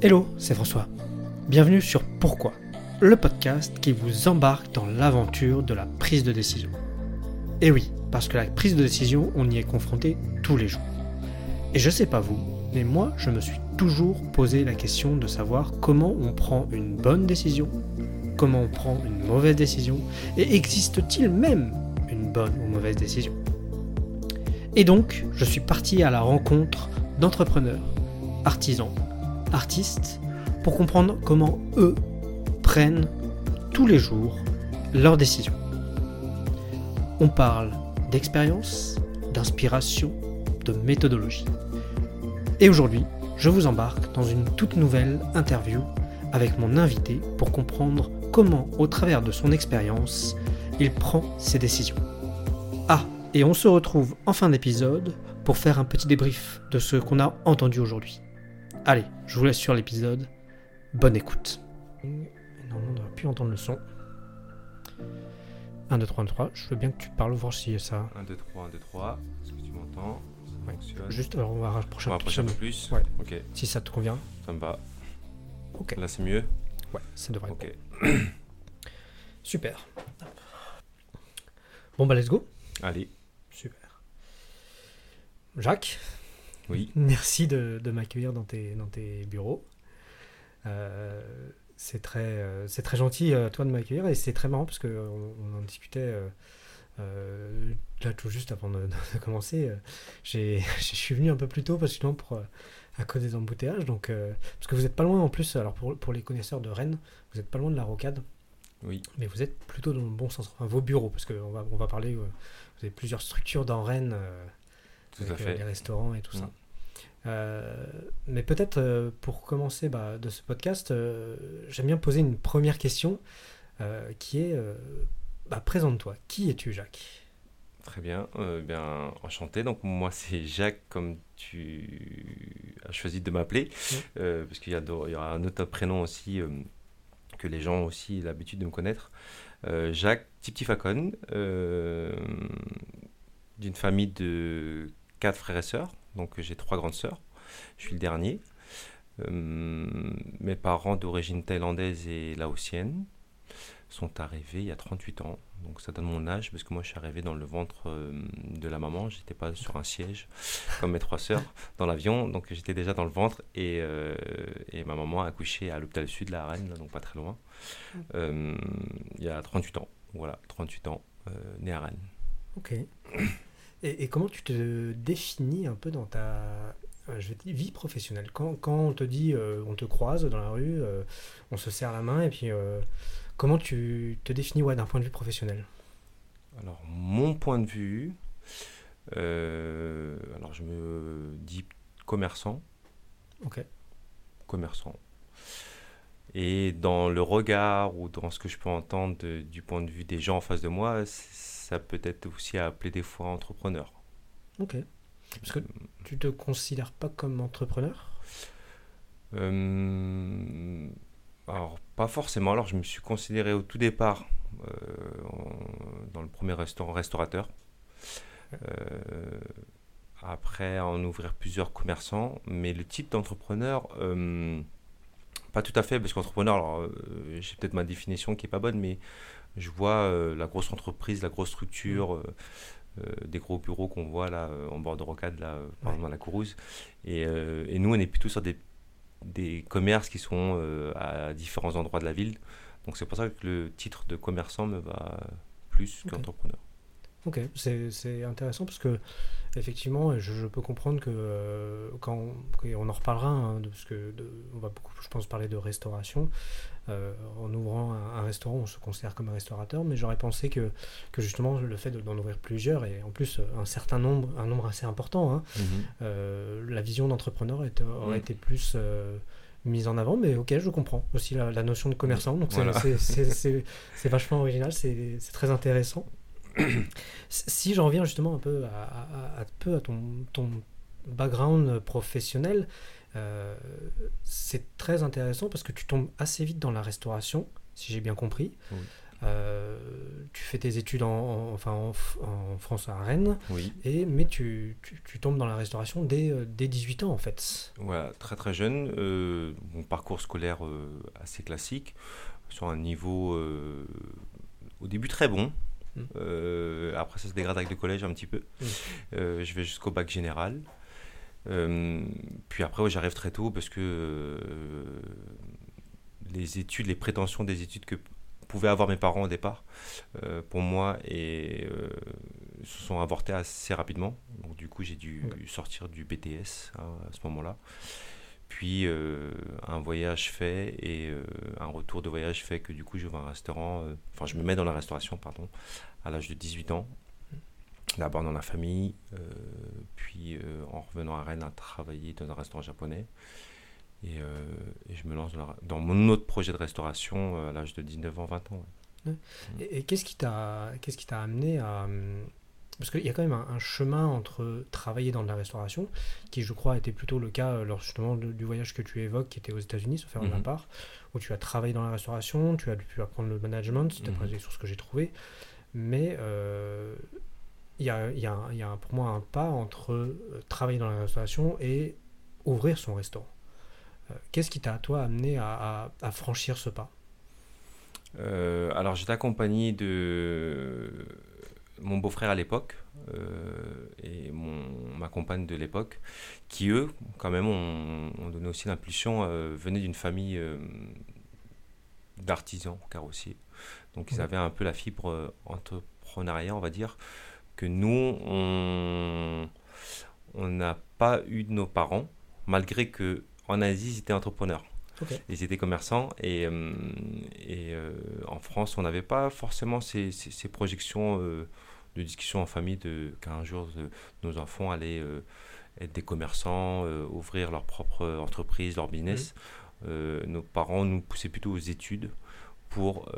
Hello, c'est François. Bienvenue sur Pourquoi, le podcast qui vous embarque dans l'aventure de la prise de décision. Et oui, parce que la prise de décision, on y est confronté tous les jours. Et je sais pas vous, mais moi, je me suis toujours posé la question de savoir comment on prend une bonne décision, comment on prend une mauvaise décision, et existe-t-il même une bonne ou mauvaise décision? Et donc, je suis parti à la rencontre d'entrepreneurs, artisans, artistes, pour comprendre comment eux prennent tous les jours leurs décisions. On parle d'expérience, d'inspiration, de méthodologie. Et aujourd'hui, je vous embarque dans une toute nouvelle interview avec mon invité pour comprendre comment, au travers de son expérience, il prend ses décisions. Ah, et on se retrouve en fin d'épisode pour faire un petit débrief de ce qu'on a entendu aujourd'hui. Allez, je vous laisse sur l'épisode. Bonne écoute. Normalement, on ne va plus entendre le son. 1, 2, 3, 1, 2, 3. Je veux bien que tu parles, voir si ça. 1, 2, 3, 1, 2, 3. Est-ce que tu m'entends Ça Ouais. fonctionne. Juste, alors on va rapprocher On va un petit peu. plus Ouais. Ok, Si ça te convient. ça me va. Ok. Là, c'est mieux Ouais, ça devrait. Ok. Super. Bon bah let's go. Allez. Super. Jacques, Oui. merci de, de m'accueillir dans tes, dans tes bureaux. Euh, c'est très, euh, c'est très gentil, euh, toi, de m'accueillir, et c'est très marrant parce qu'on on en discutait euh, là tout juste avant de, de commencer. j'ai, je suis venu un peu plus tôt parce que sinon, pour, à cause des embouteillages. Donc, parce que vous n'êtes pas loin en plus, alors pour, pour les connaisseurs de Rennes, vous n'êtes pas loin de la rocade. Oui. Mais vous êtes plutôt dans le bon sens, enfin vos bureaux, parce qu'on va, on va parler, vous avez plusieurs structures dans Rennes, euh, Tout avec à euh, fait. les restaurants et tout ça. Euh, mais peut-être euh, pour commencer bah, de ce podcast, euh, j'aime bien poser une première question qui est, bah, présente-toi, qui es-tu Jacques? Très bien. Euh, bien, enchanté. Donc, moi, c'est Jacques, comme tu as choisi de m'appeler. Euh, parce qu'il y, y aura un autre prénom aussi euh, que les gens ont aussi l'habitude de me connaître. Jacques Tiptifacon, d'une famille de quatre frères et sœurs. Donc, j'ai trois grandes sœurs. Je suis le dernier. Euh, mes parents d'origine thaïlandaise et laotienne sont arrivés il y a 38 ans. Donc ça donne mon âge parce que moi je suis arrivé dans le ventre euh, de la maman. J'étais pas sur un siège comme mes trois sœurs dans l'avion. Donc j'étais déjà dans le ventre et, euh, et ma maman a accouché à l'hôpital sud de la Reine, donc pas très loin, il y a 38 ans. Voilà, 38 ans, né à Rennes. Ok. Et, et comment tu te définis un peu dans ta euh, je vais dire, vie professionnelle? Quand, quand on te dit, euh, on te croise dans la rue, euh, on se serre la main, et puis euh, comment tu te définis ouais, d'un point de vue professionnel? Alors, mon point de vue, alors je me dis commerçant, Ok. commerçant. Et dans le regard ou dans ce que je peux entendre de- du point de vue des gens en face de moi, ça peut être aussi appelé des fois entrepreneur. Ok. Parce que tu te considères pas comme entrepreneur? Euh, alors, pas forcément. Alors, je me suis considéré au tout départ, euh, en- dans le premier restaurant, restaurateur. Euh, après, en ouvrir plusieurs commerçants. Mais le type d'entrepreneur, euh, pas tout à fait, parce qu'entrepreneur, alors, euh, j'ai peut-être ma définition qui est pas bonne, mais je vois euh, la grosse entreprise, la grosse structure. euh, euh, des gros bureaux qu'on voit là en bord de rocade là par Ouais. exemple à la Courouse et, et nous on est plutôt sur des des commerces qui sont euh, à différents endroits de la ville. Donc c'est pour ça que le titre de commerçant me va plus qu'entrepreneur. Ok, c'est intéressant parce que effectivement, je, je peux comprendre que euh, quand on en reparlera, hein, de, parce que de- on va beaucoup, je pense, parler de restauration. Euh, en ouvrant un, un restaurant, on se considère comme un restaurateur, mais j'aurais pensé que, que justement le fait de- d'en ouvrir plusieurs et en plus un certain nombre, un nombre assez important, hein, euh, la vision d'entrepreneur aurait Mm. été plus euh, mise en avant, mais ok, je comprends aussi la, la notion de commerçant, donc c'est- Voilà. vachement original, c'est très intéressant. si j'en reviens justement un peu à, à ton, ton background professionnel, euh, c'est très intéressant parce que tu tombes assez vite dans la restauration, si j'ai bien compris. Oui. Euh, tu fais tes études en, enfin, en, France à Rennes, oui. et, mais tu, tu, tombes dans la restauration dès, dès 18 ans en fait. Voilà, très très jeune. mon parcours scolaire assez classique, sur un niveau au début très bon. Mm. après, ça se dégrade avec le collège un petit peu. Mm. je vais jusqu'au bac général. Euh, puis après, j'arrive très tôt parce que euh, les études, les prétentions des études que pouvaient avoir mes parents au départ, euh, pour moi, et, se sont avortées assez rapidement. Donc du coup, j'ai dû sortir du BTS hein, à ce moment-là. Puis un voyage fait et un retour de voyage fait que du coup, je vais un restaurant, enfin, je me mets dans la restauration, pardon, à l'âge de 18 ans d'abord dans la famille, euh, puis euh, en revenant à Rennes à travailler dans un restaurant japonais. Et, euh, je me lance dans, mon autre projet de restauration à l'âge de 19 ans, 20 ans. Et, qu'est-ce qui t'a qu'est-ce qui t'a amené à parce qu'il y a quand même un, chemin entre travailler dans de la restauration, qui je crois était plutôt le cas lors justement du voyage que tu évoques, qui était aux États-Unis, sauf faire mm part, où tu as travaillé dans la restauration, tu as pu apprendre le management, c'était mm sur ce que j'ai trouvé, mais il y a, y, a, y a, pour moi un pas entre euh, travailler dans la restauration et ouvrir son restaurant. Euh, qu'est-ce qui t'a, toi, amené à, à, franchir ce pas? Euh, Alors, j'étais accompagné de mon beau-frère à l'époque et mon, ma compagne de l'époque, qui, eux, quand même, ont, donné aussi l'impulsion, venaient d'une famille d'artisans carrossiers. Donc, ils avaient un peu la fibre entrepreneuriat, on va dire que nous, on n'a pas eu de nos parents, malgré que en Asie, ils étaient entrepreneurs. Ils étaient commerçants et, euh, et euh, en France, on n'avait pas forcément ces, ces, projections euh, de discussion en famille de qu'un jour nos enfants allaient être des commerçants, ouvrir leur propre entreprise, leur business. Mhm. nos parents nous poussaient plutôt aux études pour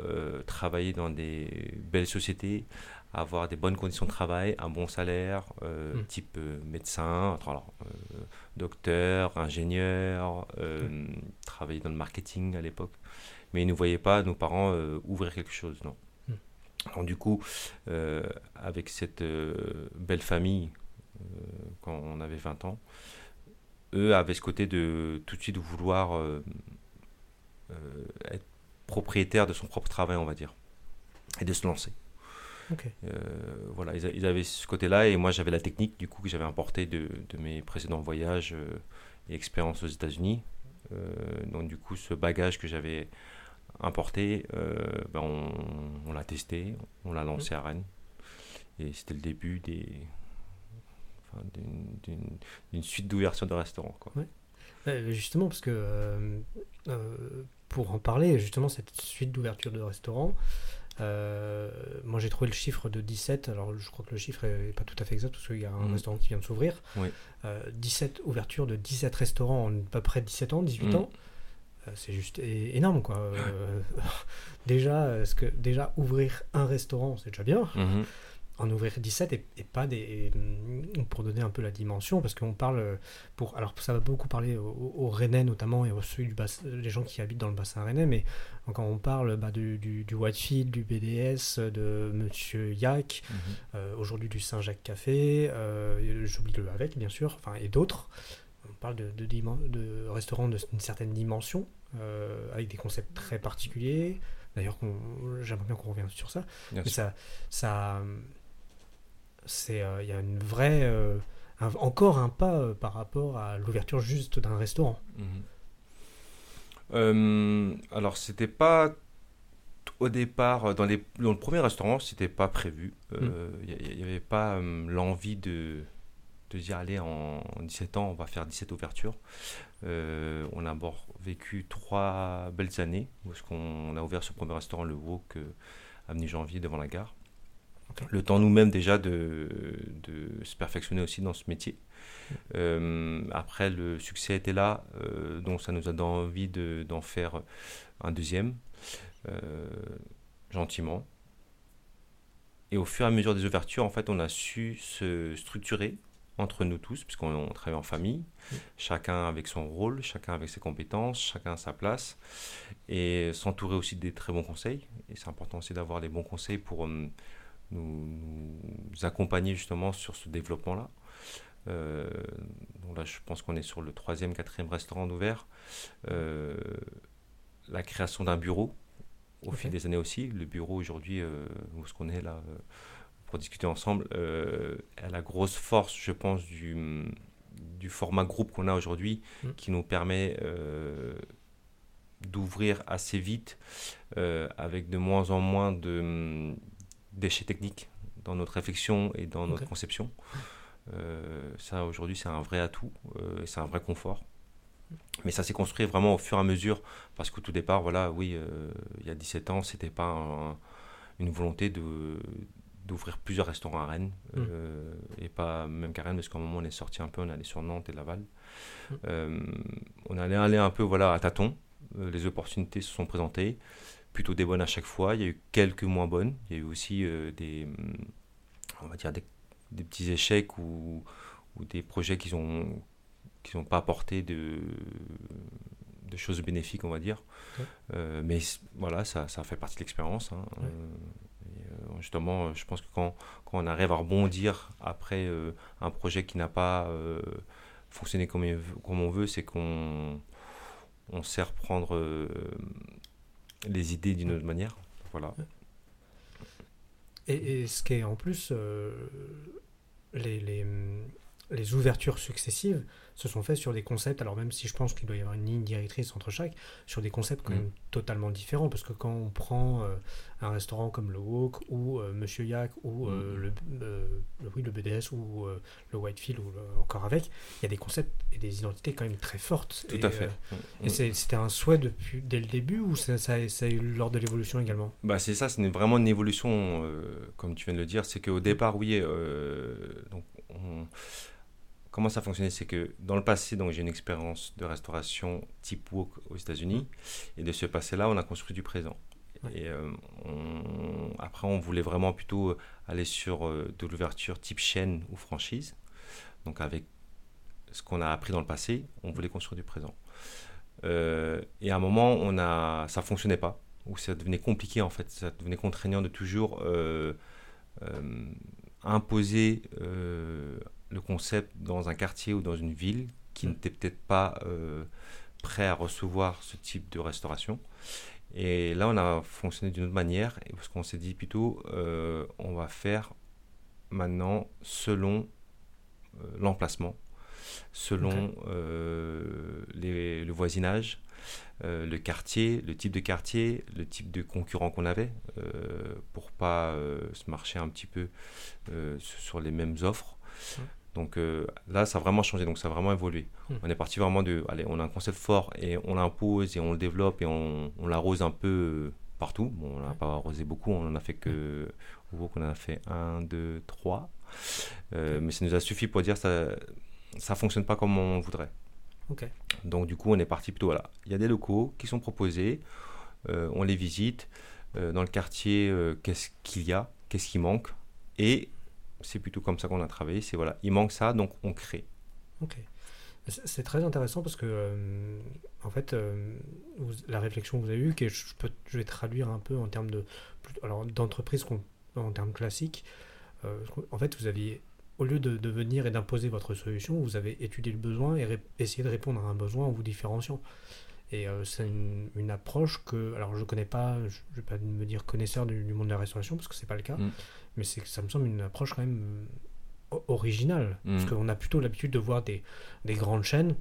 travailler dans des belles sociétés avoir des bonnes conditions de travail, un bon salaire, euh, hmm. type euh, médecin, alors, euh, docteur, ingénieur, travailler dans le marketing à l'époque. Mais ils ne voyaient pas nos parents ouvrir quelque chose, non. Hmm. Du coup, avec cette belle famille, quand on avait 20 ans, eux avaient ce côté de tout de suite vouloir être propriétaire de son propre travail, on va dire, et de se lancer. Euh, voilà, ils, avaient ce côté-là et moi j'avais la technique du coup que j'avais importé de, de, mes précédents voyages euh, et expériences aux États-Unis. Euh, donc du coup ce bagage que j'avais importé, ben, on, l'a testé, on l'a lancé à Rennes et c'était le début des d'une suite d'ouverture de restaurants. Quoi. justement, parce que pour en parler, justement, cette suite d'ouverture de restaurants, euh, moi, j'ai trouvé le chiffre de 17. Alors, je crois que le chiffre n'est pas tout à fait exact parce qu'il y a un mm. restaurant qui vient de s'ouvrir. 17 euh, ouvertures de 17 restaurants en à peu près 17 ans, 18 mm. ans. Euh, c'est juste énorme, quoi. déjà, ce que, déjà, ouvrir un restaurant, c'est déjà bien. Mm-hmm en ouvrir 17 et, pas des mm, pour donner un peu la dimension parce qu'on parle pour alors ça va beaucoup parler aux, Rennais notamment et aux ceux du les gens qui habitent dans le bassin rennais mais quand on parle bah, du, du, du, Whitefield du BDS de Monsieur Yak mhm. euh, aujourd'hui du Saint-Jacques Café euh, j'oublie le avec bien sûr enfin et d'autres on parle de, de, de restaurants d'une certaine dimension euh, avec des concepts très particuliers D'ailleurs, j'aimerais bien qu'on revienne sur ça. mais ça, ça, c'est euh, il y a une vraie euh, encore un pas euh, par rapport à l'ouverture juste d'un restaurant. Mhm. alors c'était pas au départ dans, les, dans le premier restaurant c'était pas prévu. Il n'y mhm. avait pas l'envie de de dire allez en, 17 ans on va faire 17 ouvertures. on a d'abord vécu trois belles années parce qu'on a ouvert ce premier restaurant le Wok avenue Janvier devant la gare. Le temps nous-mêmes déjà de, de, se perfectionner aussi dans ce métier. Euh, après, le succès était là, euh, donc ça nous a donné envie d'en faire un deuxième, euh, gentiment. Et au fur et à mesure des ouvertures, en fait, on a su se structurer entre nous tous, puisqu'on travaille en famille, chacun avec son rôle, chacun avec ses compétences, chacun à sa place, et s'entourer aussi des très bons conseils. Et c'est important aussi d'avoir les bons conseils pour euh, nous, accompagner justement sur ce développement-là. Euh, donc là, je pense qu'on est sur le troisième, quatrième restaurant ouvert. Euh, la création d'un bureau au fil des années aussi. Le bureau aujourd'hui, où ce qu'on est là pour discuter ensemble, euh, a la grosse force, je pense, du, du format groupe qu'on a aujourd'hui, mm. qui nous permet euh, d'ouvrir assez vite, euh, avec de moins en moins de déchets techniques dans notre réflexion et dans notre conception. ça, aujourd'hui, c'est un vrai atout et c'est un vrai confort. Mais ça s'est construit vraiment au fur et à mesure, parce qu'au tout départ, voilà, oui, il y a 17 ans, c'était pas une volonté de, d'ouvrir plusieurs restaurants à Rennes, mmh. euh, et pas même qu'à Rennes, parce qu'à un moment on est sorti un peu, on est allé sur Nantes et Laval. Mmh. Euh, on allait aller un peu voilà, à tâtons, euh, les opportunités se sont présentées, plutôt des bonnes à chaque fois, il y a eu quelques moins bonnes, il y a eu aussi des, on va dire des, petits échecs ou, ou des projets qui n'ont qui pas apporté de, de choses bénéfiques, on va dire. mais voilà, ça, ça fait partie de l'expérience. Hein. Euh, justement, euh, je pense que quand, quand, on arrive à rebondir après euh, un projet qui n'a pas fonctionné comme, comme, on veut, c'est qu'on on sait reprendre les idées d'une autre manière. Voilà. Et, ce qui est en plus, les, les, les, ouvertures successives se sont faites sur des concepts, alors même si je pense qu'il doit y avoir une ligne directrice entre chaque, sur des concepts quand mm. même totalement différents, parce que quand on prend un restaurant comme le Wok ou euh, Monsieur Yak ou euh, mm. le, euh, le, le, BDS ou le Whitefield ou encore avec, il y a des concepts et des identités quand même très fortes. Tout à fait. Et mm. c'était un souhait depuis, dès le début ou ça, ça, a eu lors de l'évolution également? Bah C'est ça, c'est vraiment une évolution, comme tu viens de le dire. C'est qu'au départ, oui, donc comment ça fonctionnait C'est que dans le passé, donc j'ai une expérience de restauration type wok aux États-Unis, et de ce passé-là, on a construit du présent. Et euh, après, on voulait vraiment plutôt aller sur euh, de l'ouverture type chaîne ou franchise. Donc avec ce qu'on a appris dans le passé, on voulait construire du présent. Euh, et à un moment, on a, ça fonctionnait pas, ou ça devenait compliqué en fait, ça devenait contraignant de toujours imposer le concept dans un quartier ou dans une ville qui n'était peut-être pas prêt à recevoir ce type de restauration. Et là, on a fonctionné d'une autre manière, parce qu'on s'est dit plutôt, euh, on va faire maintenant selon euh, l'emplacement, selon euh, le voisinage, le quartier, le type de quartier, le type de concurrent qu'on avait, pour pas se marcher un petit peu sur les mêmes offres. Donc euh, là, ça a vraiment changé, donc ça a vraiment évolué. Hmm. On est parti vraiment de, allez, on a un concept fort et on l'impose et on le développe et on, on l'arrose un peu euh, partout. Bon, on n'a pas arrosé beaucoup, on en a fait que, hmm. qu'on a fait un, deux, trois. Euh, mais ça nous a suffi pour dire ça, ça fonctionne pas comme on voudrait. Donc du coup, on est parti plutôt, voilà, il y a des locaux qui sont proposés, on les visite. dans le quartier, qu'est-ce qu'il y a, qu'est-ce qui manque et c'est plutôt comme ça qu'on a travaillé. C'est voilà, il manque ça, donc on crée. Ok. C'est très intéressant parce que, euh, en fait, euh, la réflexion que vous avez eue, que je, peux, je vais traduire un peu en termes de, alors d'entreprise en termes classiques. Euh, en fait, vous aviez, au lieu de, de venir et d'imposer votre solution, vous avez étudié le besoin et essayé de répondre à un besoin en vous différenciant. Et c'est une, approche que, alors je ne connais pas, je ne vais pas me dire connaisseur du, monde de la restauration parce que c'est pas le cas, mm mais c'est ça me semble une approche quand même euh, originale. Parce mm. qu'on a plutôt l'habitude de voir des, des grandes chaînes,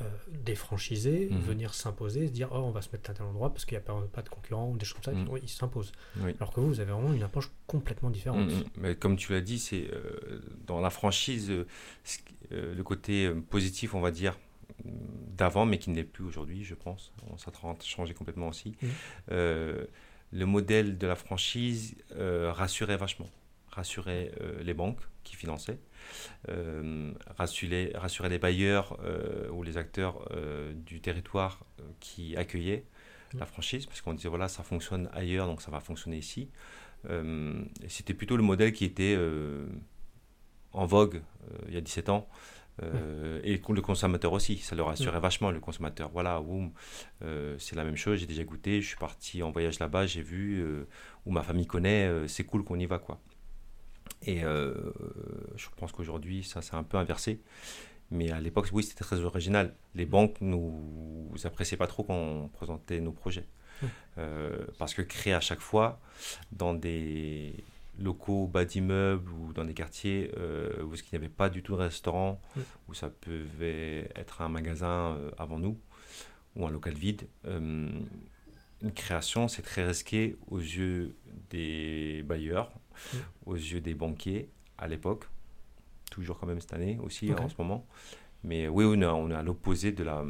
euh, des franchisés, mm-hmm. venir s'imposer, se dire oh, on va se mettre à tel endroit parce qu'il n'y a pas, pas, de concurrents ou des choses comme ça, mm. ils s'imposent. Alors que vous, vous avez vraiment une approche complètement différente. Mm, mais comme tu l'as dit, c'est euh, dans la franchise, le côté positif, on va dire, d'avant, mais qui ne l'est plus aujourd'hui, je pense. Ça a changé complètement aussi le modèle de la franchise euh, rassurait vachement. Rassurait euh, les banques qui finançaient, euh, rassurait, rassurait, les bailleurs ou les acteurs du territoire qui accueillaient la franchise, parce qu'on disait voilà, ça fonctionne ailleurs, donc ça va fonctionner ici. C'était plutôt le modèle qui était en vogue il y a 17 ans. Et le consommateur aussi, ça le rassurait vachement le consommateur. Voilà, c'est la même chose, j'ai déjà goûté, je suis parti en voyage là-bas, j'ai vu, où ma famille connaît, c'est cool qu'on y va quoi. Et je pense qu'aujourd'hui, ça s'est un peu inversé. Mais à l'époque, oui, c'était très original. Les banques nous appréciaient pas trop quand on présentait nos projets. Euh, parce que créer à chaque fois dans des locaux bas d'immeubles ou dans des quartiers euh, où il n'y avait pas du tout de restaurant, où ça pouvait être un magasin euh, avant nous, ou un local vide, une création, c'est très risqué aux yeux des bailleurs, aux yeux des banquiers à l'époque, toujours quand même cette année aussi en ce moment. Mais oui, on est, on est à l'opposé de la,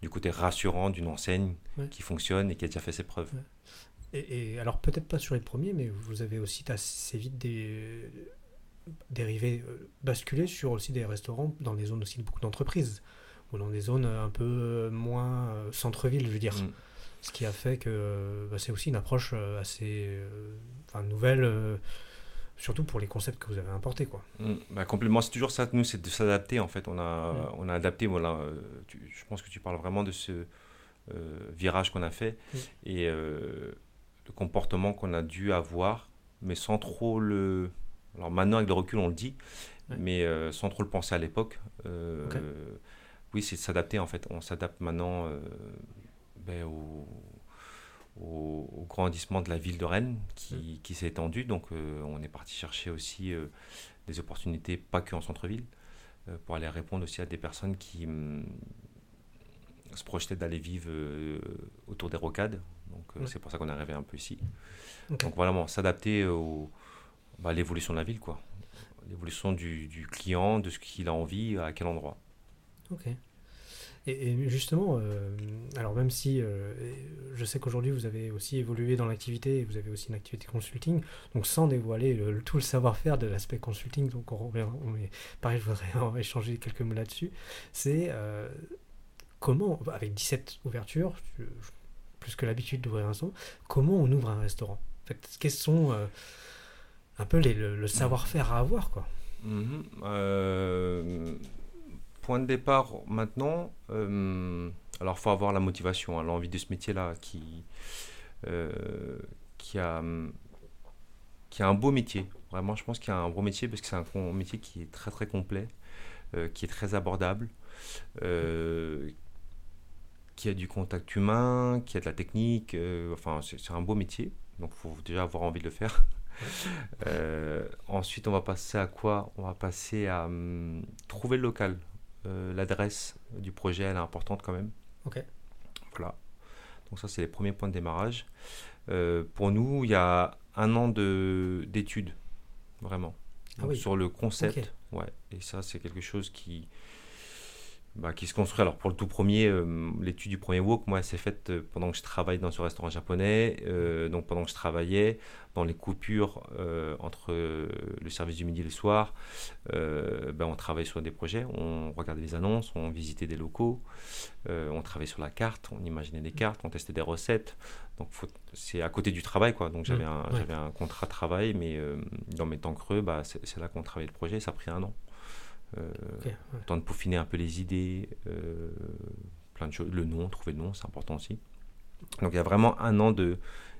du côté rassurant d'une enseigne qui fonctionne et qui a déjà fait ses preuves. Et, alors peut-être pas sur les premiers, mais vous avez aussi assez vite des dérivé, euh, basculé sur aussi des restaurants dans des zones aussi de beaucoup d'entreprises, ou dans des zones un peu moins euh, centre-ville, je veux dire. Mm. Ce qui a fait que bah, c'est aussi une approche euh, assez enfin, nouvelle surtout pour les concepts que vous avez importés quoi. Mm. Bah, complément, c'est toujours ça. Nous, c'est de s'adapter en fait. On a, mm. on a adapté. Voilà, euh, je pense que tu parles vraiment de ce euh, virage qu'on a fait et euh, le comportement qu'on a dû avoir, mais sans trop le. Alors maintenant, avec le recul, on le dit, mais sans trop le penser à l'époque. Oui, c'est de s'adapter en fait. On s'adapte maintenant ben, au au, grandissement de la ville de Rennes qui, qui s'est étendue. Donc euh, on est parti chercher aussi euh, des opportunités, pas que en centre-ville, euh, pour aller répondre aussi à des personnes qui mm, se projetaient d'aller vivre autour des rocades. Donc c'est pour ça qu'on est arrivé un peu ici. Donc voilà, s'adapter bah, à l'évolution de la ville, quoi. L'évolution du, du, client, de ce qu'il a envie, à quel endroit. Ok. Et, justement, euh, alors même si euh, je sais qu'aujourd'hui vous avez aussi évolué dans l'activité, vous avez aussi une activité consulting, donc sans dévoiler le, tout le savoir-faire de l'aspect consulting, donc on, on, pareil, je voudrais échanger quelques mots là-dessus, c'est euh, comment, avec 17 ouvertures, plus que l'habitude d'ouvrir un restaurant, comment on ouvre un restaurant? En fait, Quels sont un peu les, le, savoir-faire à avoir quoi? Mm-hmm. Point de départ maintenant, euh, alors il faut avoir la motivation, hein, l'envie de ce métier-là qui, euh, qui, a, qui a un beau métier. Vraiment, je pense qu'il y a un beau métier parce que c'est un métier qui est très très complet, euh, qui est très abordable, qui a du contact humain, qui a de la technique. enfin, c'est un beau métier, donc il faut déjà avoir envie de le faire. ensuite, on va passer à quoi? On va passer à hum, trouver le local. Euh, l'adresse du projet, elle est importante quand même. Ok. Voilà. Donc ça, c'est les premiers points de démarrage. Euh, pour nous, il y a un an d'études, vraiment. Ah sur le concept. Ouais. Et ça, c'est quelque chose qui, bah, qui se construit. Alors pour le tout premier, euh, l'étude du premier wok, moi, s'est faite euh, pendant que je travaillais dans ce restaurant japonais. Euh, donc pendant que je travaillais, dans les coupures entre le service du midi et le soir, ben, on travaillait sur des projets, on regardait les annonces, on visitait des locaux, on travaillait sur la carte, on imaginait des cartes, on testait des recettes. Donc c'est à côté du travail, quoi. Donc j'avais mmh, un, un, contrat de travail, mais dans mes temps creux, bah, c'est là qu'on travaillait le projet. Ça a pris un an. Euh, temps de peaufiner un peu les idées, euh, plein de choses. Le nom, trouver le nom, c'est important aussi. Donc il y a vraiment un an de,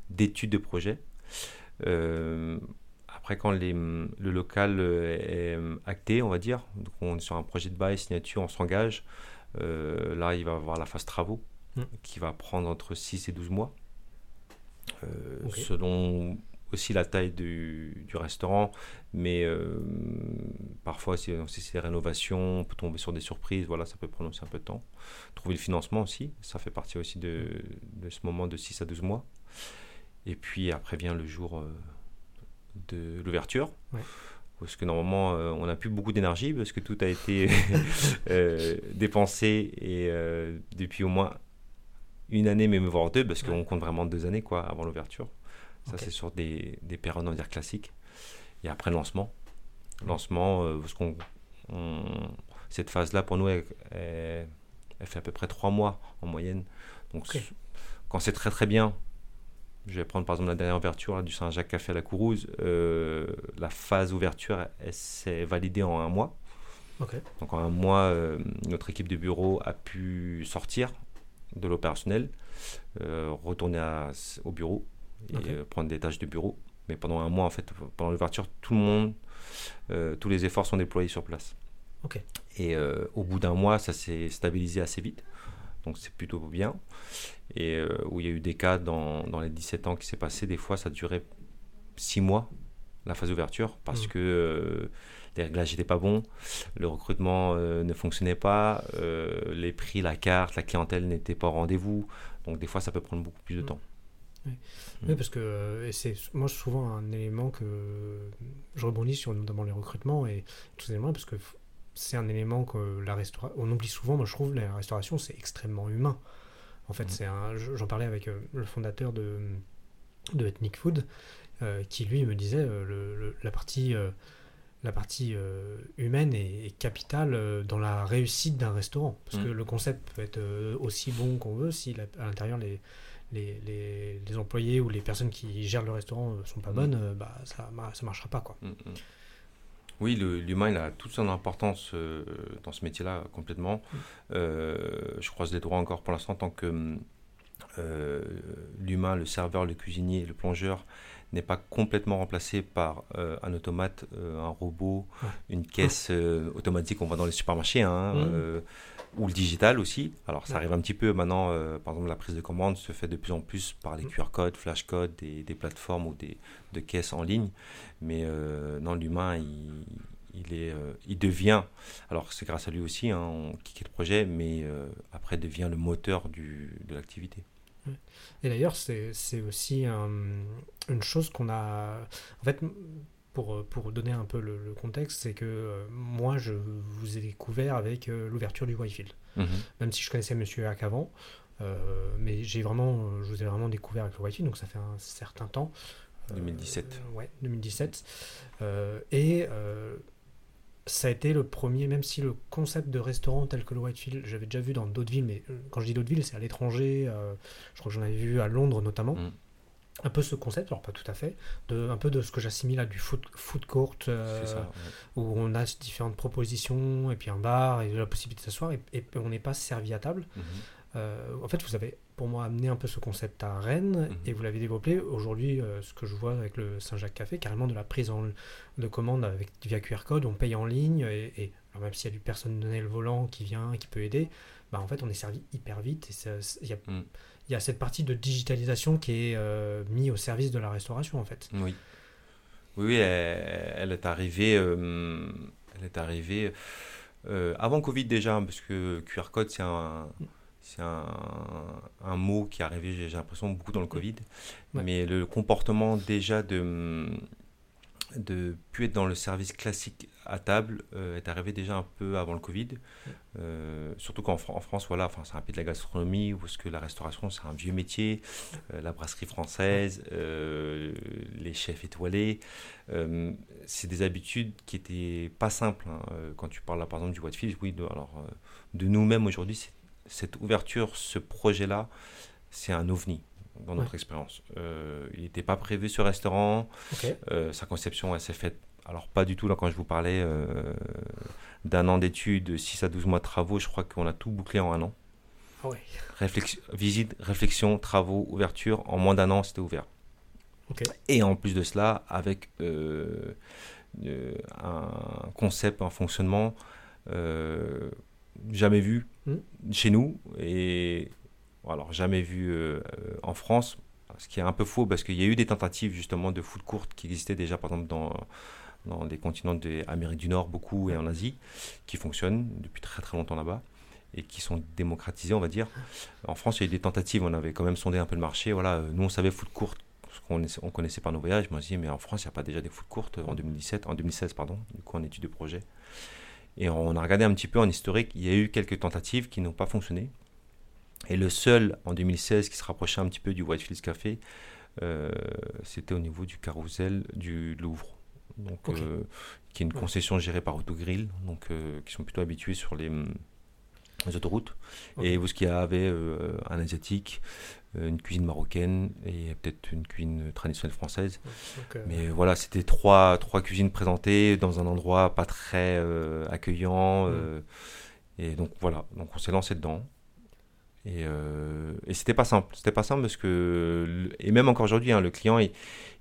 d'études de projet. Euh, après, quand les, le local est acté, on va dire, donc on est sur un projet de bail, signature, on s'engage. là, il va y avoir la phase travaux mmh. qui va prendre entre 6 et 12 mois. Selon aussi la taille du, du restaurant, mais euh, parfois, si, c'est des rénovations, on peut tomber sur des surprises, voilà, ça peut prendre aussi un peu de temps. Trouver le financement aussi, ça fait partie aussi de, de ce moment de 6 à 12 mois. Et puis après vient le jour euh, de l'ouverture. Parce que normalement, euh, on n'a plus beaucoup d'énergie parce que tout a été dépensé et depuis au moins une année, même voire deux, parce qu'on compte vraiment deux années quoi, avant l'ouverture. Ça, c'est sur des, des périodes, on dire, classiques. Et après, le lancement. Lancement, euh, parce qu'on, cette phase-là, pour nous, elle, fait à peu près trois mois en moyenne. Donc, quand c'est très très bien, je vais prendre par exemple la dernière ouverture du Saint-Jacques Café à la Courouse. la phase ouverture, elle, s'est validée en un mois. Donc en un mois, notre équipe de bureau a pu sortir de l'opérationnel, retourner au bureau et prendre des tâches de bureau. Mais pendant un mois, en fait, pendant l'ouverture, tout le monde, tous les efforts sont déployés sur place. Et euh, au bout d'un mois, ça s'est stabilisé assez vite. Donc c'est plutôt bien. Et euh, où il y a eu des cas dans, dans les 17 ans qui s'est passé, des fois ça durait 6 mois, la phase d'ouverture, parce mmh. que euh, les réglages n'étaient pas bons, le recrutement ne fonctionnait pas, les prix, la carte, la clientèle n'était pas au rendez-vous. Donc des fois ça peut prendre beaucoup plus de mmh. temps. Oui. Mmh. parce que c'est moi souvent un élément que je rebondis sur notamment les recrutements et tout simplement parce que c'est un élément que la restauration. On oublie souvent, moi je trouve, la restauration, c'est extrêmement humain. En fait, mm. c'est un. J'en parlais avec euh, le fondateur de, de Ethnic Food, euh, qui lui me disait euh, le, la partie. la partie humaine est, capitale dans la réussite d'un restaurant. Parce mm. que le concept peut être aussi bon qu'on veut si à l'intérieur les, les, les, employés ou les personnes qui gèrent le restaurant sont pas mm. bonnes, bah, ça ne marchera pas. Quoi. Oui, l'humain, il a toute son importance euh, dans ce métier-là, complètement. Mm. Euh, je croise les droits encore pour l'instant, tant que euh, l'humain, le serveur, le cuisinier, le plongeur n'est pas complètement remplacé par un automate, un robot, une caisse automatique qu'on voit dans les supermarchés. Hein, mm ou le digital aussi. Alors ça arrive un petit peu maintenant, euh, par exemple la prise de commande se fait de plus en plus par les mm. QR codes, flash codes, des, des, plateformes ou des de caisses en ligne. Mais euh, non, l'humain, il, il, est, euh, il devient, alors c'est grâce à lui aussi, hein, on kick le projet, mais après devient le moteur du, de l'activité. Et d'ailleurs, c'est aussi une chose qu'on a... En fait, pour, euh, pour donner un peu le, contexte, c'est que euh, moi, je vous ai découvert avec euh, l'ouverture du Whitefield. Mhm. Même si je connaissais Monsieur Hack avant, mais j'ai vraiment, je vous ai vraiment découvert avec le Whitefield, donc ça fait un certain temps. 2017. ouais, 2017. et ça a été le premier, même si le concept de restaurant tel que le Whitefield, j'avais déjà vu dans d'autres villes, mais quand je dis d'autres villes, c'est à l'étranger. je crois que j'en avais vu à Londres notamment. Mhm un peu ce concept, alors pas tout à fait, de, un peu de ce que j'assimile à du food, food court, euh, où on a différentes propositions, et puis un bar, et la possibilité de s'asseoir, et, on n'est pas servi à table. Mhm. Euh, en fait, vous avez pour moi amené un peu ce concept à Rennes, mhm. et vous l'avez développé. Aujourd'hui, euh, ce que je vois avec le Saint-Jacques Café, carrément de la prise en, de commande avec via QR code, on paye en ligne, et, même s'il y a du personnel volant qui vient, qui peut aider, bah, en fait, on est servi hyper vite, et il y a... Mm il y a cette partie de digitalisation qui est euh, mise au service de la restauration en fait. Oui. Oui, elle, est arrivée, euh, elle est arrivée euh, avant Covid déjà, hein, parce que QR code c'est un, c'est un, un, mot qui est arrivé, j'ai l'impression, beaucoup dans le Covid. Mais le comportement déjà de, de plus être dans le service classique à table euh, est arrivé déjà un peu avant le Covid. Euh, surtout qu'en en France, voilà, enfin, c'est un pays de la gastronomie, où que la restauration, c'est un vieux métier, euh, la brasserie française, les chefs étoilés. c'est des habitudes qui étaient pas simples. Hein. Quand tu parles là, par exemple, du Whitefield, oui, de, alors, de nous-mêmes aujourd'hui, cette ouverture, ce projet-là, c'est un ovni dans notre expérience. Euh, il n'était pas prévu ce restaurant. Euh, sa conception, elle s'est faite. Alors, pas du tout, là, quand je vous parlais euh, d'un an d'études, 6 à 12 mois de travaux, je crois qu'on a tout bouclé en un an. Ah réflexion, visite, réflexion, travaux, ouverture, en moins d'un an, c'était ouvert. Et en plus de cela, avec un concept, un fonctionnement jamais vu hmm. chez nous et alors jamais vu euh, en France, ce qui est un peu faux parce qu'il y a eu des tentatives justement de foot courte qui existaient déjà par exemple dans, dans des continents d'Amérique du Nord beaucoup et en Asie, qui fonctionnent depuis très très longtemps là-bas et qui sont démocratisés, on va dire. En France, il y a eu des tentatives, on avait quand même sondé un peu le marché. Voilà, nous, on savait foot courte, parce qu'on on connaissait par nos voyages. Moi, me mais en France, il n'y a pas déjà des foot courtes en 2017, en 2016, pardon, du coup, en étude de projet. Et on a regardé un petit peu en historique, il y a eu quelques tentatives qui n'ont pas fonctionné. Et le seul en 2016 qui se rapprochait un petit peu du Whitefields Café, euh, c'était au niveau du carrousel du Louvre. Donc, euh, qui est une concession gérée par Autogrill, donc euh, qui sont plutôt habitués sur les les autoroutes. Et vous, ce qu'il y avait un asiatique, une cuisine marocaine et peut-être une cuisine traditionnelle française. Mais voilà, c'était trois, trois cuisines présentées dans un endroit pas très accueillant. Mm. et donc voilà, donc on s'est lancé dedans. Et, et c'était pas simple. C'était pas simple parce que, et même encore aujourd'hui, hein, le client, il,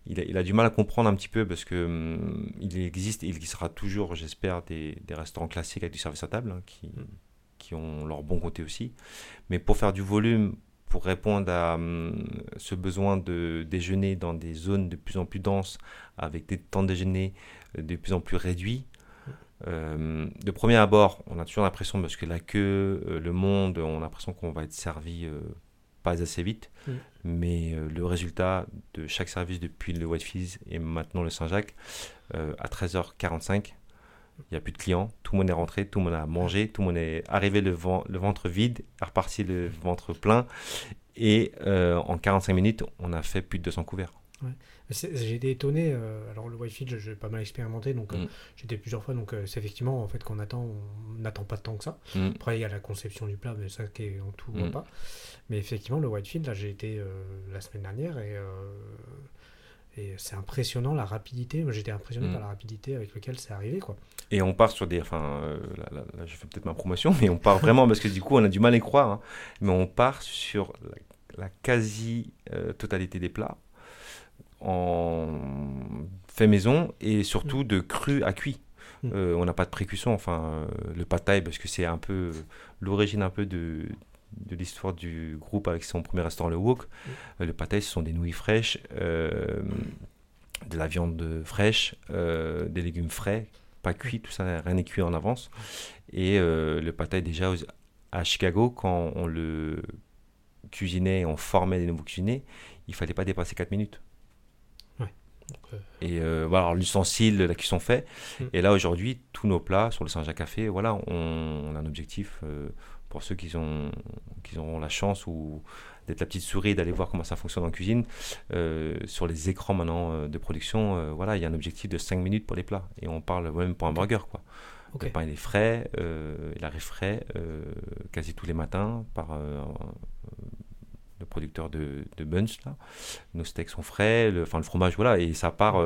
il, a, du mal à comprendre un petit peu parce que hum, il existe, il existera toujours, j'espère, des, restaurants classiques avec du service à table hein, qui, mm qui ont leur bon côté aussi. Mais pour faire du volume, pour répondre à hum, ce besoin de déjeuner dans des zones de plus en plus denses, avec des temps de déjeuner euh, de plus en plus réduits, euh, de premier abord, on a toujours l'impression, parce que la queue, euh, le monde, on a l'impression qu'on va être servi pas assez vite. Mm. Mais le résultat de chaque service depuis le Whitefield et maintenant le Saint-Jacques, à 13h45, il n'y a plus de clients, tout le monde est rentré, tout le monde a mangé, tout le monde est arrivé le, le ventre vide, reparti le ventre plein. Et euh, en 45 minutes, on a fait plus de 200 couverts. J'ai été étonné. Euh, alors le Wi-Fi, j'ai pas mal expérimenté, donc euh, mm. j'étais plusieurs fois. Donc c'est effectivement en fait qu'on attend, on n'attend pas tant que ça. Mm. Après il y a la conception du plat, mais ça qui est en tout mm. pas. Mais effectivement le Whitefield, là j'ai été la semaine dernière et et c'est impressionnant la rapidité. Moi, j'étais impressionné par la rapidité avec laquelle c'est arrivé, quoi. Et on part sur des. Enfin, euh, là, je fais peut-être ma promotion, mais on part vraiment parce que du coup, on a du mal à y croire. Hein. mais on part sur la, quasi-totalité euh, des plats en fait maison et surtout mm. de cru à cuit. Mm. Euh, on n'a pas de précussion, enfin le pataille parce que c'est un peu l'origine un peu de, de l'histoire du groupe avec son premier restaurant, le Wok. Euh, le pâté, ce sont des nouilles fraîches, euh, de la viande fraîche, euh, des légumes frais, pas cuits, tout ça, rien n'est cuit en avance. Et le pâté, déjà à Chicago, quand on le cuisinait, on formait des nouveaux cuisinés, il fallait pas dépasser 4 minutes. Et voilà, l'ustensile, la cuisson fait. Mm. Et là, aujourd'hui, tous nos plats sur le Saint-Jacques Café, voilà, on, a un objectif pour ceux qui, ont, qui auront la chance ou d'être la petite souris d'aller voir comment ça fonctionne en cuisine, euh, sur les écrans maintenant euh, de production, euh, voilà, il y a un objectif de 5 minutes pour les plats. Et on parle même pour un burger. Quoi. Le pain il est frais, il arrive frais quasi tous les matins par le producteur de, de Bunch. Là. Nos steaks sont frais, le, enfin, le fromage, voilà, et ça part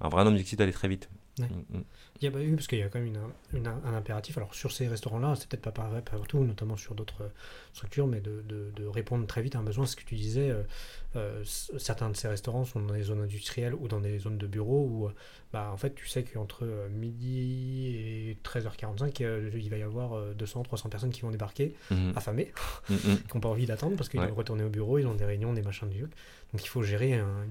un vrai objectif d'aller très vite. Mm, mm. Il y a, eu, parce qu'il y a quand même une, un impératif. Alors, sur ces restaurants-là, c'est peut-être pas pareil partout, notamment sur d'autres euh, structures, mais de, de, répondre très vite à un besoin. Ce que tu disais, euh, euh, certains de ces restaurants sont dans des zones industrielles ou dans des zones de bureaux où, bah, en fait, tu sais qu'entre midi et 13h45, il va y avoir 200, 300 personnes qui vont débarquer, mm-hmm. affamées, mm-hmm. qui n'ont pas envie d'attendre parce qu'ils ouais. doivent retourner au bureau, ils ont des réunions, des machins du Donc, il faut gérer un,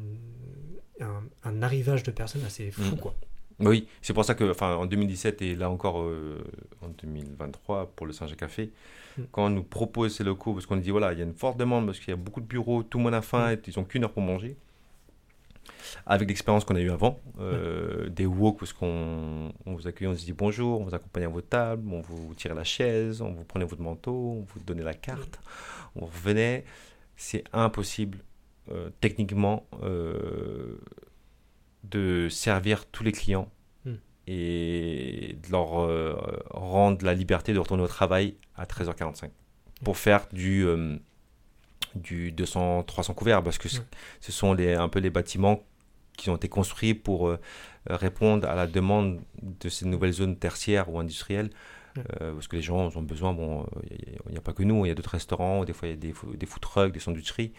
un, un arrivage de personnes assez fou, quoi. Oui, c'est pour ça que, enfin, en 2017 et là encore euh, en 2023 pour le Saint-Jacques Café, mm. quand on nous propose ces locaux, parce qu'on dit voilà, il y a une forte demande parce qu'il y a beaucoup de bureaux, tout le monde a faim, mm. et ils n'ont qu'une heure pour manger. Avec l'expérience qu'on a eue avant, euh, des walks, parce qu'on vous accueille, on se dit bonjour, on vous accompagne à votre table, on vous tire la chaise, on vous prenait votre manteau, on vous donnait la carte, mm. on revenait. C'est impossible euh, techniquement de servir tous les clients hmm. et de leur euh, rendre la liberté de retourner au travail à 13h45 pour faire du, euh, du 200-300 couverts parce que ce sont les, un peu les bâtiments qui ont été construits pour euh, répondre à la demande de ces nouvelles zones tertiaires ou industrielles. parce que les gens ont besoin, bon, il n'y a, pas que nous, il y a d'autres restaurants, des fois il y a des, des food trucks, des sandwicheries,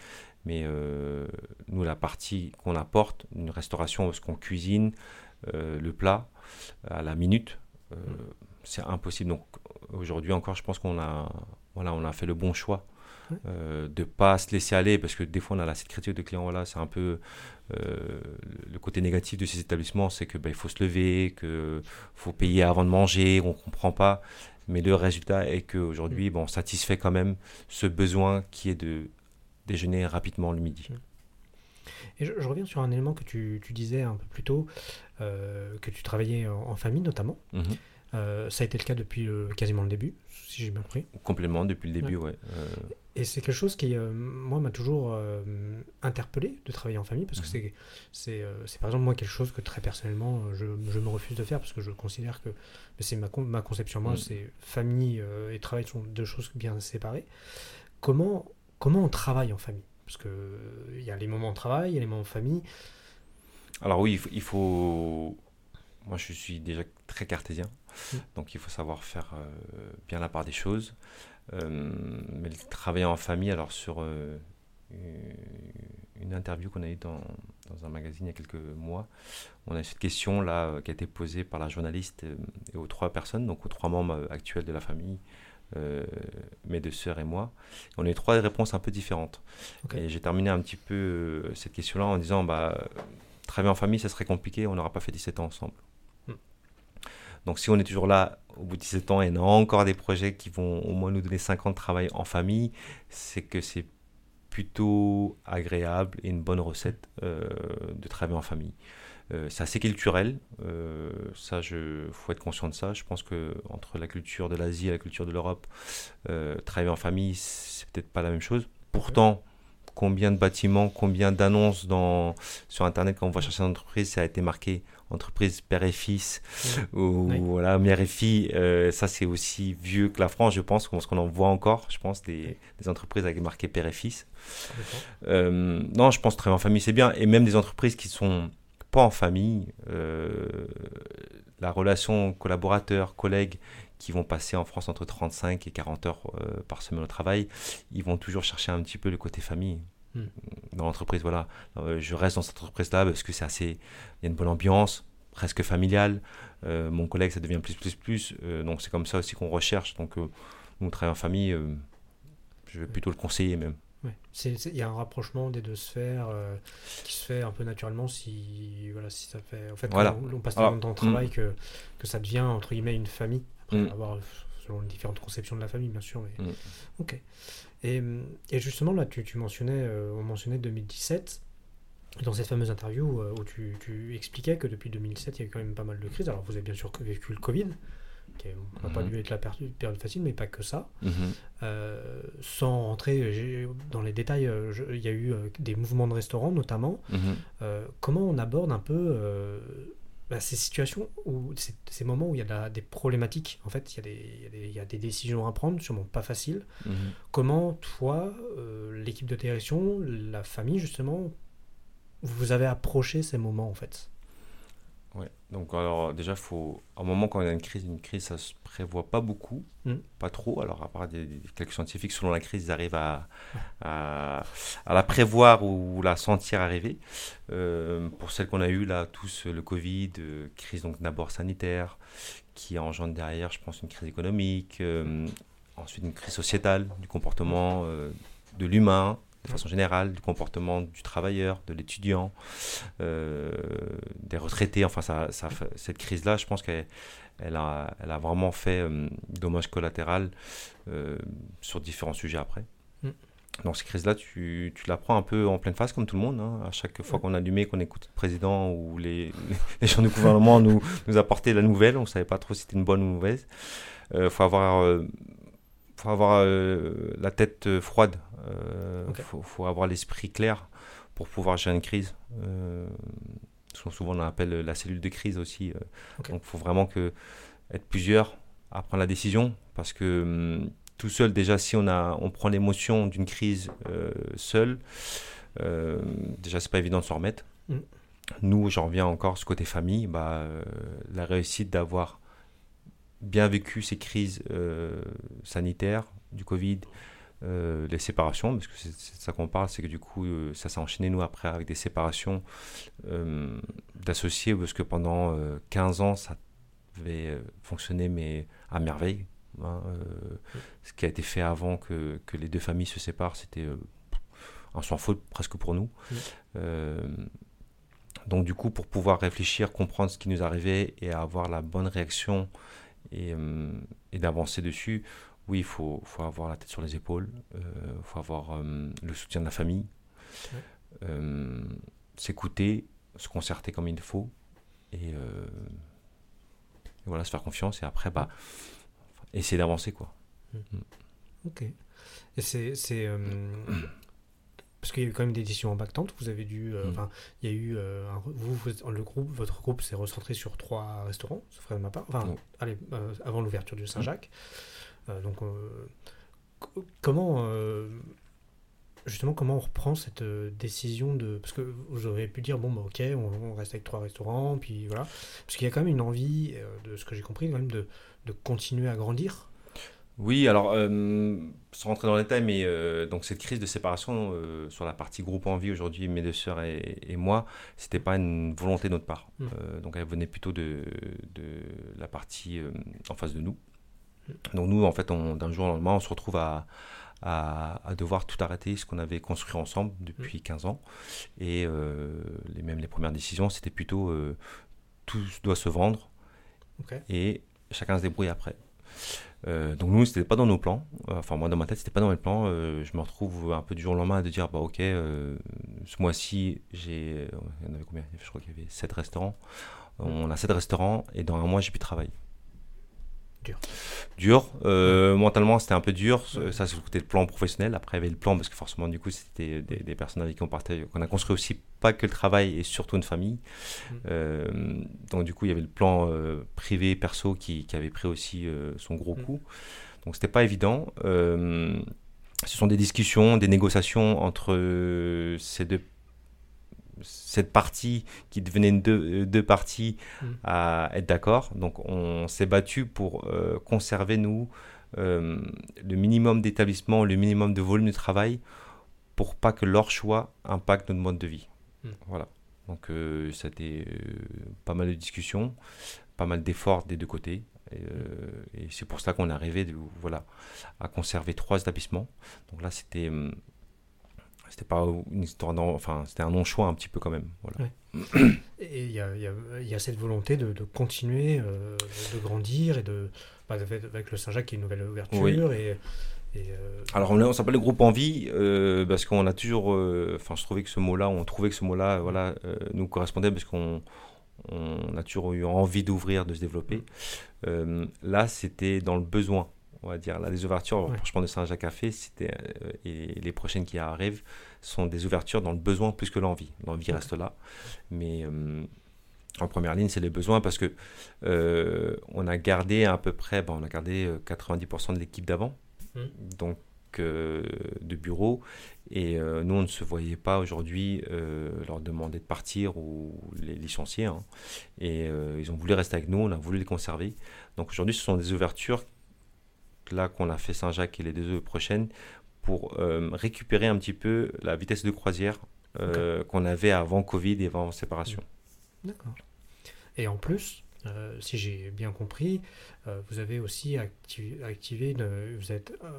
mais euh, nous, la partie qu'on apporte, une restauration, ce qu'on cuisine, euh, le plat à la minute, euh, c'est impossible. Donc aujourd'hui encore, je pense qu'on a, voilà, on a fait le bon choix. de ne pas se laisser aller parce que des fois on a cette critique de clients voilà c'est un peu le côté négatif de ces établissements c'est que ben, il faut se lever que faut payer avant de manger on comprend pas mais le résultat est qu'aujourd'hui bon, on satisfait quand même ce besoin qui est de déjeuner rapidement le midi. Et je, reviens sur un élément que tu, disais un peu plus tôt, euh, que tu travaillais en, famille notamment. Mhm. Euh, ça a été le cas depuis quasiment le début, si j'ai bien compris. Complètement, depuis le début, ouais. Et c'est quelque chose qui, moi, m'a toujours interpellé de travailler en famille, parce que mhm. c'est, c'est, par exemple, moi, quelque chose que très personnellement, je, je, me refuse de faire, parce que je considère que c'est ma, ma conception, moi, mhm. c'est famille et travail sont deux choses bien séparées. Comment, comment on travaille en famille? Parce qu'il il y a les moments de travail, il y a les moments de famille. Alors oui, il faut, Moi, je suis déjà très cartésien, donc il faut savoir faire euh, bien la part des choses. Euh, mais travailler en famille, alors sur euh, une interview qu'on a eue dans, dans, un magazine il y a quelques mois, on a cette question là qui a été posée par la journaliste et aux trois personnes, donc aux trois membres actuels de la famille. Mes deux sœurs et moi. On a eu trois réponses un peu différentes. Et j'ai terminé un petit peu cette question-là en disant bah, travailler en famille, ça serait compliqué, on n'aura pas fait 17 ans ensemble. Hmm. Donc si on est toujours là au bout de 17 ans et on a encore des projets qui vont au moins nous donner 5 ans de travail en famille, c'est que c'est plutôt agréable et une bonne recette euh, de travailler en famille. Euh, c'est assez culturel, euh, ça, il faut être conscient de ça. Je pense que entre la culture de l'Asie et la culture de l'Europe, travailler en famille, c'est peut-être pas la même chose. Pourtant, combien de bâtiments, combien d'annonces dans, sur Internet quand on va chercher une entreprise, ça a été marqué entreprise père et fils ou voilà mère et fille. Euh, ça c'est aussi vieux que la France, je pense, parce qu'on en voit encore, je pense, des, des, entreprises avec marqué père et fils. Euh, non, je pense travailler en famille c'est bien, et même des entreprises qui sont pas en famille, euh, la relation collaborateur, collègue, qui vont passer en France entre 35 et 40 heures euh, par semaine au travail, ils vont toujours chercher un petit peu le côté famille hmm. dans l'entreprise. Voilà, euh, je reste dans cette entreprise-là parce que c'est assez, il y a une bonne ambiance, presque familiale. Euh, mon collègue, ça devient plus, plus, plus. donc c'est comme ça aussi qu'on recherche. Donc nous, travaillons en famille, je vais plutôt le conseiller même. Il y a un rapprochement des deux sphères qui se fait un peu naturellement si, voilà, si ça fait. En fait, on, passe tellement de temps au travail hmm. que, que ça devient entre guillemets une famille. Mm. avoir selon les différentes conceptions de la famille, bien sûr. Mais... Mm. Ok. Et, et, justement, là, tu, tu mentionnais, euh, on mentionnait 2017 dans cette fameuse interview euh, où tu, tu, expliquais que depuis 2007, il y a eu quand même pas mal de crises. Alors, vous avez bien sûr vécu le Covid, qui n'a pas mm-hmm. dû être la période facile, mais pas que ça. Mm-hmm. Euh, sans rentrer dans les détails, il y a eu des mouvements de restaurants notamment. Mm-hmm. comment on aborde un peu bah, ces situations où ces, moments où il y a des problématiques, en fait, il y, a des, il, y a des, décisions à prendre, sûrement pas faciles. Mhm. Comment toi, euh, l'équipe de direction, la famille justement, vous avez approché ces moments en fait? Ouais. Donc alors déjà, faut à un moment quand on a une crise, une crise, ça se prévoit pas beaucoup, mm. pas trop. Alors à part des, quelques scientifiques, selon la crise, ils arrivent à, à, la prévoir ou la sentir arriver. Euh, pour celle qu'on a eue là, tous le Covid, euh, crise donc d'abord sanitaire, qui engendre derrière, je pense, une crise économique, euh, ensuite une crise sociétale du comportement de l'humain, de façon générale, du comportement du travailleur, de l'étudiant, euh, des retraités. Enfin, ça, ça, cette crise-là, je pense qu'elle elle a, elle a, vraiment fait euh, dommage collatéral euh, sur différents sujets après. Mm. Donc, cette crise-là, tu, tu, la prends un peu en pleine face, comme tout le monde. Hein. À chaque fois qu'on allumait, qu'on écoute le président ou les, les gens du gouvernement nous, nous apportaient la nouvelle, on ne savait pas trop si c'était une bonne ou mauvaise. Il faut avoir faut avoir la tête froide il euh, faut, avoir l'esprit clair pour pouvoir gérer une crise. Euh, souvent, on appelle la cellule de crise aussi. Euh. Donc, il faut vraiment que, être plusieurs à prendre la décision parce que hum, tout seul, déjà, si on, a, on prend l'émotion d'une crise seul, déjà, c'est pas évident de s'en remettre. Mm. Nous, j'en reviens encore ce côté famille, bah, la réussite d'avoir bien vécu ces crises sanitaires, du Covid, euh, les séparations, parce que c'est de ça qu'on parle, c'est que du coup, euh, ça s'est enchaîné, nous, après, avec des séparations euh, d'associés, parce que pendant 15 ans, ça avait fonctionné, mais à merveille. Hein, ce qui a été fait avant que, que les deux familles se séparent, c'était un sans faute presque pour nous. donc, du coup, pour pouvoir réfléchir, comprendre ce qui nous arrivait et avoir la bonne réaction et, et d'avancer dessus, oui, il faut, faut, avoir la tête sur les épaules, il euh, faut avoir euh, le soutien de la famille, euh, s'écouter, se concerter comme il faut, et, voilà, se faire confiance et après, bah, essayer d'avancer, quoi. Mm. Ok. Et c'est. Parce qu'il y a eu quand même des décisions impactantes. Vous avez dû. euh, Mm. Enfin, il y a eu. euh, un- vous, vous- le groupe, votre groupe s'est recentré sur trois restaurants, sauf erreur de ma part. Enfin, Mm. allez, euh, avant l'ouverture du Saint-Jacques. Euh, donc, co- comment. Justement, comment on reprend cette décision de... Parce que vous auriez pu dire, bon, bah, ok, on, on reste avec trois restaurants, puis voilà. Parce qu'il y a quand même une envie, de ce que j'ai compris, quand même, de, de continuer à grandir. Oui, alors, euh, sans rentrer dans les détails, mais euh, donc cette crise de séparation euh, sur la partie groupe en vie aujourd'hui, mes deux sœurs et, et moi, c'était pas une volonté de notre part. Mm. Euh, donc elle venait plutôt de, de la partie en face de nous. Mm. Donc nous, en fait, d'un jour au lendemain, on se retrouve à, à, à devoir tout arrêter, ce qu'on avait construit ensemble depuis 15 ans. Et les, même les premières décisions, c'était plutôt tout doit se vendre et chacun se débrouille après. Euh, donc nous, c'était pas dans nos plans. Enfin moi, dans ma tête, c'était pas dans mes plans. Euh, je me retrouve un peu du jour au lendemain à de dire bah ok, euh, ce mois-ci, j'ai, il y en avait combien? Je crois qu'il y avait 7 restaurants. On a 7 restaurants et dans un mois, j'ai plus de travail. Dur. Dur. Euh, Mentalement, c'était un peu dur. Ça, c'est le côté de plan professionnel. Après, il y avait le plan parce que forcément, du coup, c'était des, des personnes avec qui on qu'on a construit aussi pas que le travail et surtout une famille. Mm. Euh, donc, du coup, il y avait le plan euh, privé, perso qui, qui avait pris aussi euh, son gros Mm. coup. Donc, c'était pas évident. Ce sont des discussions, des négociations entre ces deux cette partie qui devenait une deux, deux parties Mm. à être d'accord. Donc on s'est battu pour conserver, nous, le minimum d'établissement, le minimum de volume de travail pour pas que leur choix impacte notre mode de vie. Mm. Voilà. Donc euh, ça a été euh, pas mal de discussions, pas mal d'efforts des deux côtés. Et, euh, et c'est pour ça qu'on est arrivé de, voilà, à conserver trois établissements. Donc là, c'était hum, c'était pas une histoire d'en- enfin c'était un non choix un petit peu quand même voilà Et il y y a- il y a cette volonté de, de continuer, euh, de grandir et de. bah, avec, avec le Saint-Jacques qui est une nouvelle ouverture. Oui. Et, et, euh, alors on, on s'appelle le groupe Envie euh, parce qu'on a toujours euh, enfin je trouvais que ce mot là on trouvait que ce mot là voilà nous correspondait parce qu'on on a toujours eu envie d'ouvrir de se développer. Euh, là c'était dans le besoin on va dire. Là les ouvertures Ouais. franchement de Saint-Jacques Café c'était euh, et les prochaines qui arrivent sont des ouvertures dans le besoin plus que l'envie. L'envie reste là. Mais en première ligne, c'est les besoins parce que euh, on a gardé à peu près, ben, on a gardé euh, 90% de l'équipe d'avant, Mm. donc euh, de bureau, et euh, nous on ne se voyait pas aujourd'hui euh, leur demander de partir ou les licencier, hein. et ils ont voulu rester avec nous, on a voulu les conserver. Donc aujourd'hui, ce sont des ouvertures là qu'on a fait Saint-Jacques et les deux prochaines pour récupérer un petit peu la vitesse de croisière qu'on avait avant Covid et avant séparation. D'accord. Et en plus, euh, si j'ai bien compris, euh, vous avez aussi activé, activé une- vous êtes euh,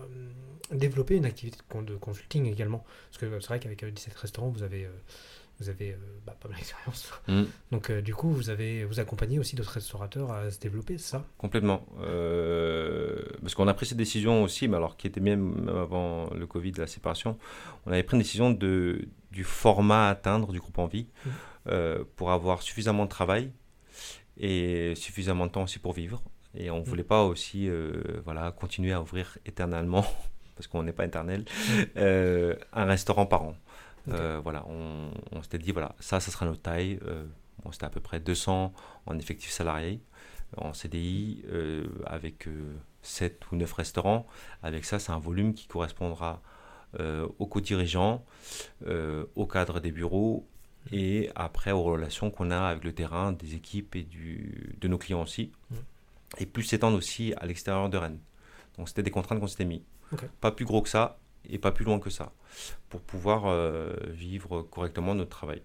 développé une activité de, con- de consulting également. Parce que c'est vrai qu'avec euh, 17 restaurants, vous avez, vous avez bah, pas mal d'expérience. Mm. Donc du coup, vous avez vous accompagnez aussi d'autres restaurateurs à se développer, c'est ça? Complètement. Parce qu'on a pris cette décision aussi, mais alors qui était même, même avant le Covid, la séparation, on avait pris une décision de, du format à atteindre du groupe Envie euh, pour avoir suffisamment de travail et suffisamment de temps aussi pour vivre. Et on ne Mhm. voulait pas aussi euh, voilà, continuer à ouvrir éternellement, parce qu'on n'est pas éternel, euh, un restaurant par an. Euh, voilà, on, on s'était dit, voilà, ça, ça sera notre taille. Euh, bon, C'était à peu près 200 en effectif salarié en CDI euh, avec 7 ou 9 restaurants. Avec ça, c'est un volume qui correspondra euh, aux co-dirigeants, euh, au cadre des bureaux et après aux relations qu'on a avec le terrain, des équipes et du, de nos clients aussi. Mhm. Et plus s'étendre aussi à l'extérieur de Rennes. Donc c'était des contraintes qu'on s'était mis. Pas plus gros que ça et pas plus loin que ça pour pouvoir euh, vivre correctement notre travail.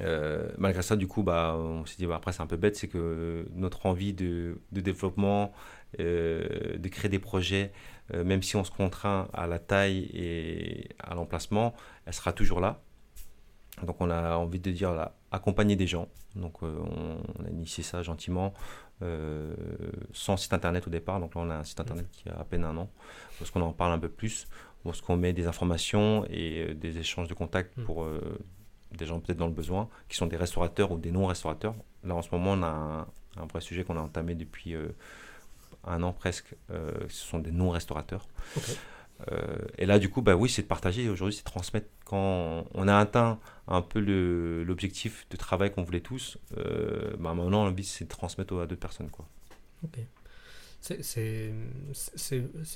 Euh, malgré ça, du coup, bah, on s'est dit, bah, après, c'est un peu bête, c'est que notre envie de, de développement, euh, de créer des projets, même si on se contraint à la taille et à l'emplacement, elle sera toujours là. Donc, on a envie de dire, là, accompagner des gens. Donc, euh, on, on a initié ça gentiment, euh, sans site internet au départ. Donc, là, on a un site internet qui a à peine un an, parce qu'on en parle un peu plus, parce qu'on met des informations et euh, des échanges de contacts Mm. pour euh, des gens peut-être dans le besoin, qui sont des restaurateurs ou des non-restaurateurs. Là, en ce moment, on a un, un vrai sujet qu'on a entamé depuis un an presque. ce sont des non-restaurateurs. et là, du coup, bah oui, c'est de partager. Aujourd'hui, c'est de transmettre. Quand on a atteint un peu l'objectif de travail qu'on voulait tous, bah maintenant, l'envie, c'est de transmettre à d'autres personnes. Quoi. Ok. C'est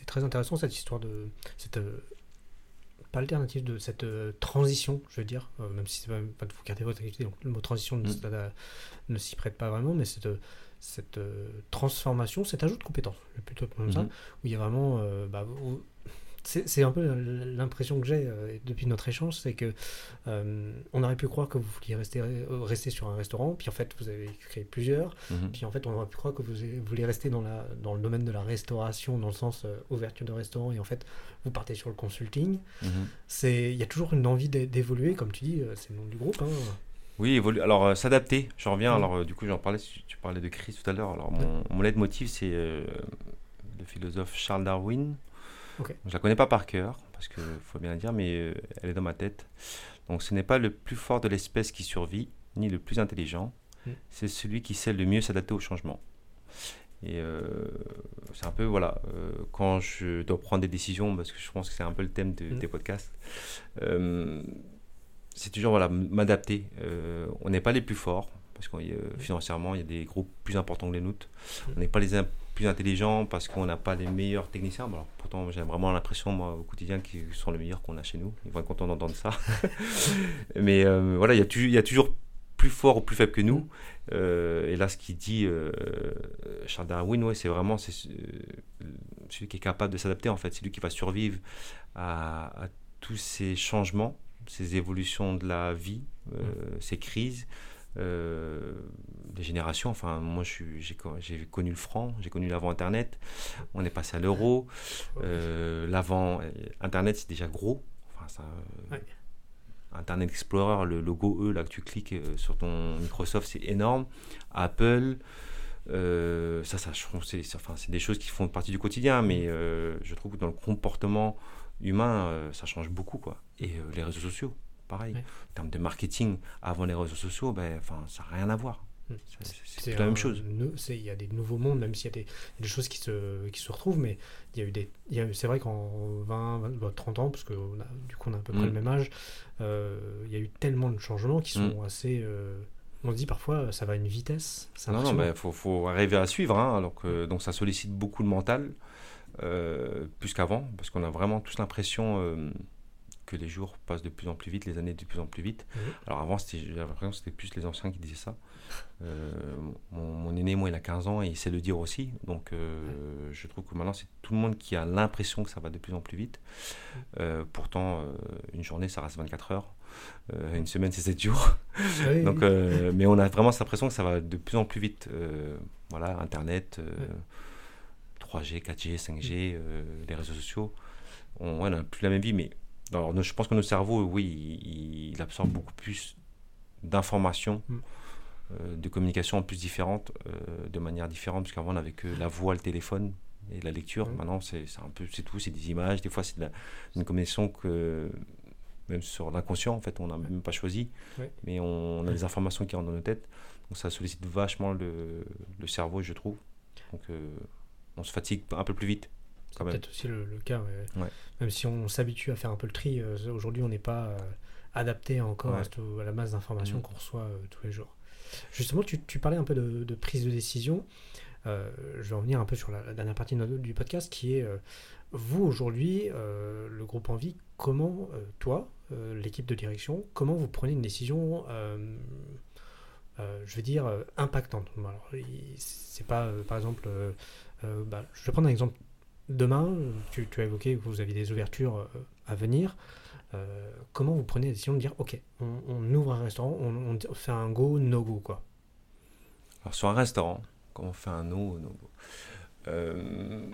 très intéressant cette histoire de cette pas alternative de cette euh, transition, je veux dire, euh, même si c'est pas, pas de vous garder votre activité, donc le mot transition ne, mm. s'y prête pas vraiment, mais cette, cette euh, transformation, cet ajout de compétences, plutôt comme ça, mm-hmm. où il y a vraiment, bah, c'est un peu l'impression que j'ai euh, depuis notre échange, c'est que euh, on aurait pu croire que vous vouliez rester, euh, rester sur un restaurant, puis en fait vous avez créé plusieurs, mhm. puis en fait on aurait pu croire que vous voulez rester dans, la, dans le domaine de la restauration, dans le sens ouverture de restaurant, et en fait vous partez sur le consulting. Mhm. c'est Il y a toujours une envie d'évoluer, comme tu dis, c'est le nom du groupe. Hein. Oui, évoluer. Alors, s'adapter, j'en reviens. Alors, du coup, j'en parlais, tu parlais de crise tout à l'heure. Alors, mon, mon leitmotiv, c'est le philosophe Charles Darwin. Je Je la connais pas par cœur, parce qu'il faut bien le dire, mais euh, elle est dans ma tête. Donc ce n'est pas le plus fort de l'espèce qui survit, ni le plus intelligent, mm. c'est celui qui sait le mieux s'adapter au changement. Et euh, c'est un peu, voilà, euh, quand je dois prendre des décisions, parce que je pense que c'est un peu le thème mm. des podcasts, c'est toujours, voilà, m'adapter. on n'est pas les plus forts, parce que mm. financièrement, il y a des groupes plus importants que les nôtres. On n'est pas les plus intelligents parce qu'on n'a pas les meilleurs techniciens. alors, pourtant, j'ai vraiment l'impression, moi, au quotidien, qu'ils sont les meilleurs qu'on a chez nous. Ils vont être contents d'entendre ça. Mais euh, voilà, il y, a il y a toujours plus fort ou plus faible que nous. Euh, et là, ce qu'il dit euh, Charles Darwin, ouais, c'est vraiment c'est, celui qui est capable de s'adapter, en fait. C'est lui qui va survivre à, tous ces changements, ces évolutions de la vie, ces crises. Euh, des générations. Enfin, moi, j'ai connu le franc, j'ai connu l'avant Internet. On est passé à l'euro. Euh, l'avant Internet, c'est déjà gros. Enfin, ça, euh, Internet Explorer, le logo E là que tu cliques sur ton Microsoft, c'est énorme. Apple. ça, ça c'est enfin, des choses qui font partie du quotidien, mais je trouve que dans le comportement humain, ça change beaucoup. Quoi. Et les réseaux sociaux, pareil. En termes de marketing, avant les réseaux sociaux, ben, ça n'a rien à voir. Hmm. C'est la même chose. Il y a des nouveaux mondes, même s'il y, a des choses qui se, qui se retrouvent, mais il y a eu des. C'est vrai qu'en 20, 30 ans, parce que du coup on a à peu près le hmm. même âge, euh, il y a eu tellement de changements qui sont hmm. assez. Euh, on se dit parfois ça va à une vitesse. Non, non, il faut, faut, arriver à suivre. Hein, alors que, donc ça sollicite beaucoup le mental, euh, plus qu'avant, parce qu'on a vraiment tous l'impression les jours passent de plus en plus vite, les années de plus en plus vite. Mhm. Alors avant, j'avais l'impression que c'était plus les anciens qui disaient ça. Euh, mon, aîné, moi, il a 15 ans et il sait le dire aussi. Donc euh, je trouve que maintenant, c'est tout le monde qui a l'impression que ça va de plus en plus vite. Mhm. Euh, pourtant, une journée, ça reste 24 heures. une semaine, c'est 7 jours. Ah Donc, mais on a vraiment cette impression que ça va de plus en plus vite. voilà, Internet, 3G, 4G, 5G, les réseaux sociaux. On n'a plus la même vie, mais alors, je pense que notre cerveau, oui, il, absorbe beaucoup plus d'informations, mm. euh, de communication en plus différentes, euh, de manière différente, parce qu'avant, on n'avait que la voix, le téléphone et la lecture. Mm. Maintenant, c'est un peu, c'est tout, c'est des images. Des fois, c'est une communication que, même sur l'inconscient, en fait, on n'a même pas choisi, mais on, a des informations qui rentrent dans nos têtes. Donc, ça sollicite vachement le, le cerveau, je trouve. Donc, euh, on se fatigue un peu plus vite. C'est peut-être aussi le, cas. Même si on s'habitue à faire un peu le tri, euh, aujourd'hui on n'est pas euh, adapté encore à, la masse d'informations mm. qu'on reçoit euh, tous les jours. Justement, tu, parlais un peu de, prise de décision. je vais revenir un peu sur la, dernière partie du podcast qui est vous aujourd'hui, le groupe Envie, comment toi, l'équipe de direction, comment vous prenez une décision je veux dire, impactante? c'est pas, par exemple, bah, je vais prendre un exemple demain, tu, as évoqué que vous aviez des ouvertures euh, à venir. Euh, comment vous prenez la décision de dire ok, on, ouvre un restaurant, on, fait un go, no go quoi? Alors sur un restaurant, comment on fait un no, no go. Euh,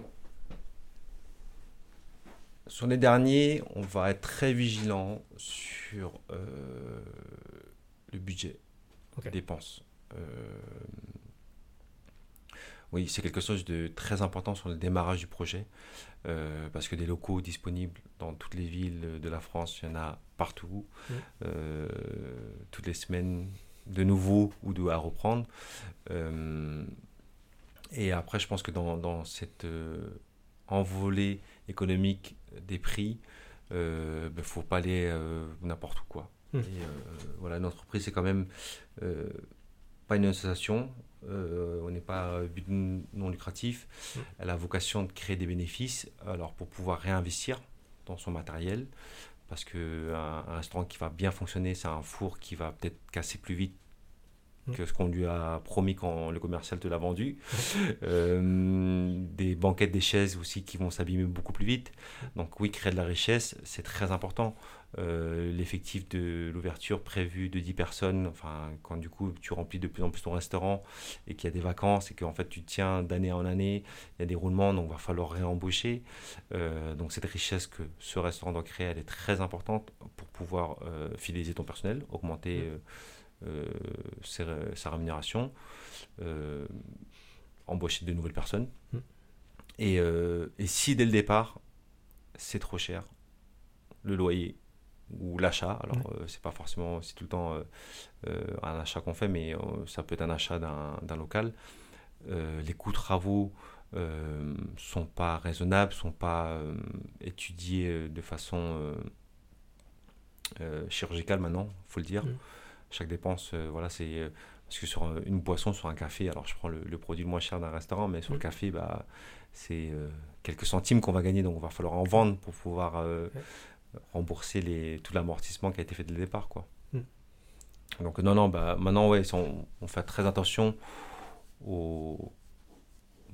Sur les derniers, on va être très vigilant sur le budget, les dépenses oui, c'est quelque chose de très important sur le démarrage du projet, euh, parce que des locaux disponibles dans toutes les villes de la France, il y en a partout, euh, toutes les semaines, de nouveau ou de à reprendre. et après, je pense que dans, dans cette envolée économique des prix, il ne ben, faut pas aller n'importe où. Quoi. Mmh. Et, voilà, notre entreprise, c'est quand même pas une association, euh, on n'est pas but non lucratif. Mmh. Elle a vocation de créer des bénéfices alors pour pouvoir réinvestir dans son matériel. Parce qu'un un restaurant qui va bien fonctionner, c'est un four qui va peut-être casser plus vite mmh. que ce qu'on lui a promis quand le commercial te l'a vendu. Euh, des banquettes, des chaises aussi qui vont s'abîmer beaucoup plus vite. Donc oui, créer de la richesse, c'est très important. Euh, l'effectif de l'ouverture prévu de 10 personnes, enfin, quand du coup tu remplis de plus en plus ton restaurant et qu'il y a des vacances et qu'en fait tu tiens d'année en année, il y a des roulements, donc il va falloir réembaucher. Euh, donc cette richesse que ce restaurant doit créer, elle est très importante pour pouvoir euh, fidéliser ton personnel, augmenter sa rémunération, embaucher de nouvelles personnes. Et, et si dès le départ, c'est trop cher, le loyer, ou l'achat. Alors, euh, c'est pas forcément c'est tout le temps euh, euh, un achat qu'on fait, mais ça peut être un achat d'un local. les coûts de travaux sont pas raisonnables, sont pas étudiés de façon chirurgicale maintenant, faut le dire. Mm. Chaque dépense, voilà, c'est parce que sur une boisson, sur un café, alors je prends le, produit le moins cher d'un restaurant, mais sur le mm. café, bah, c'est quelques centimes qu'on va gagner, donc il va falloir en vendre pour pouvoir rembourser les, tout l'amortissement qui a été fait dès le départ. Quoi. Hmm. Donc non, non, bah, maintenant, ouais, on, on fait très attention au,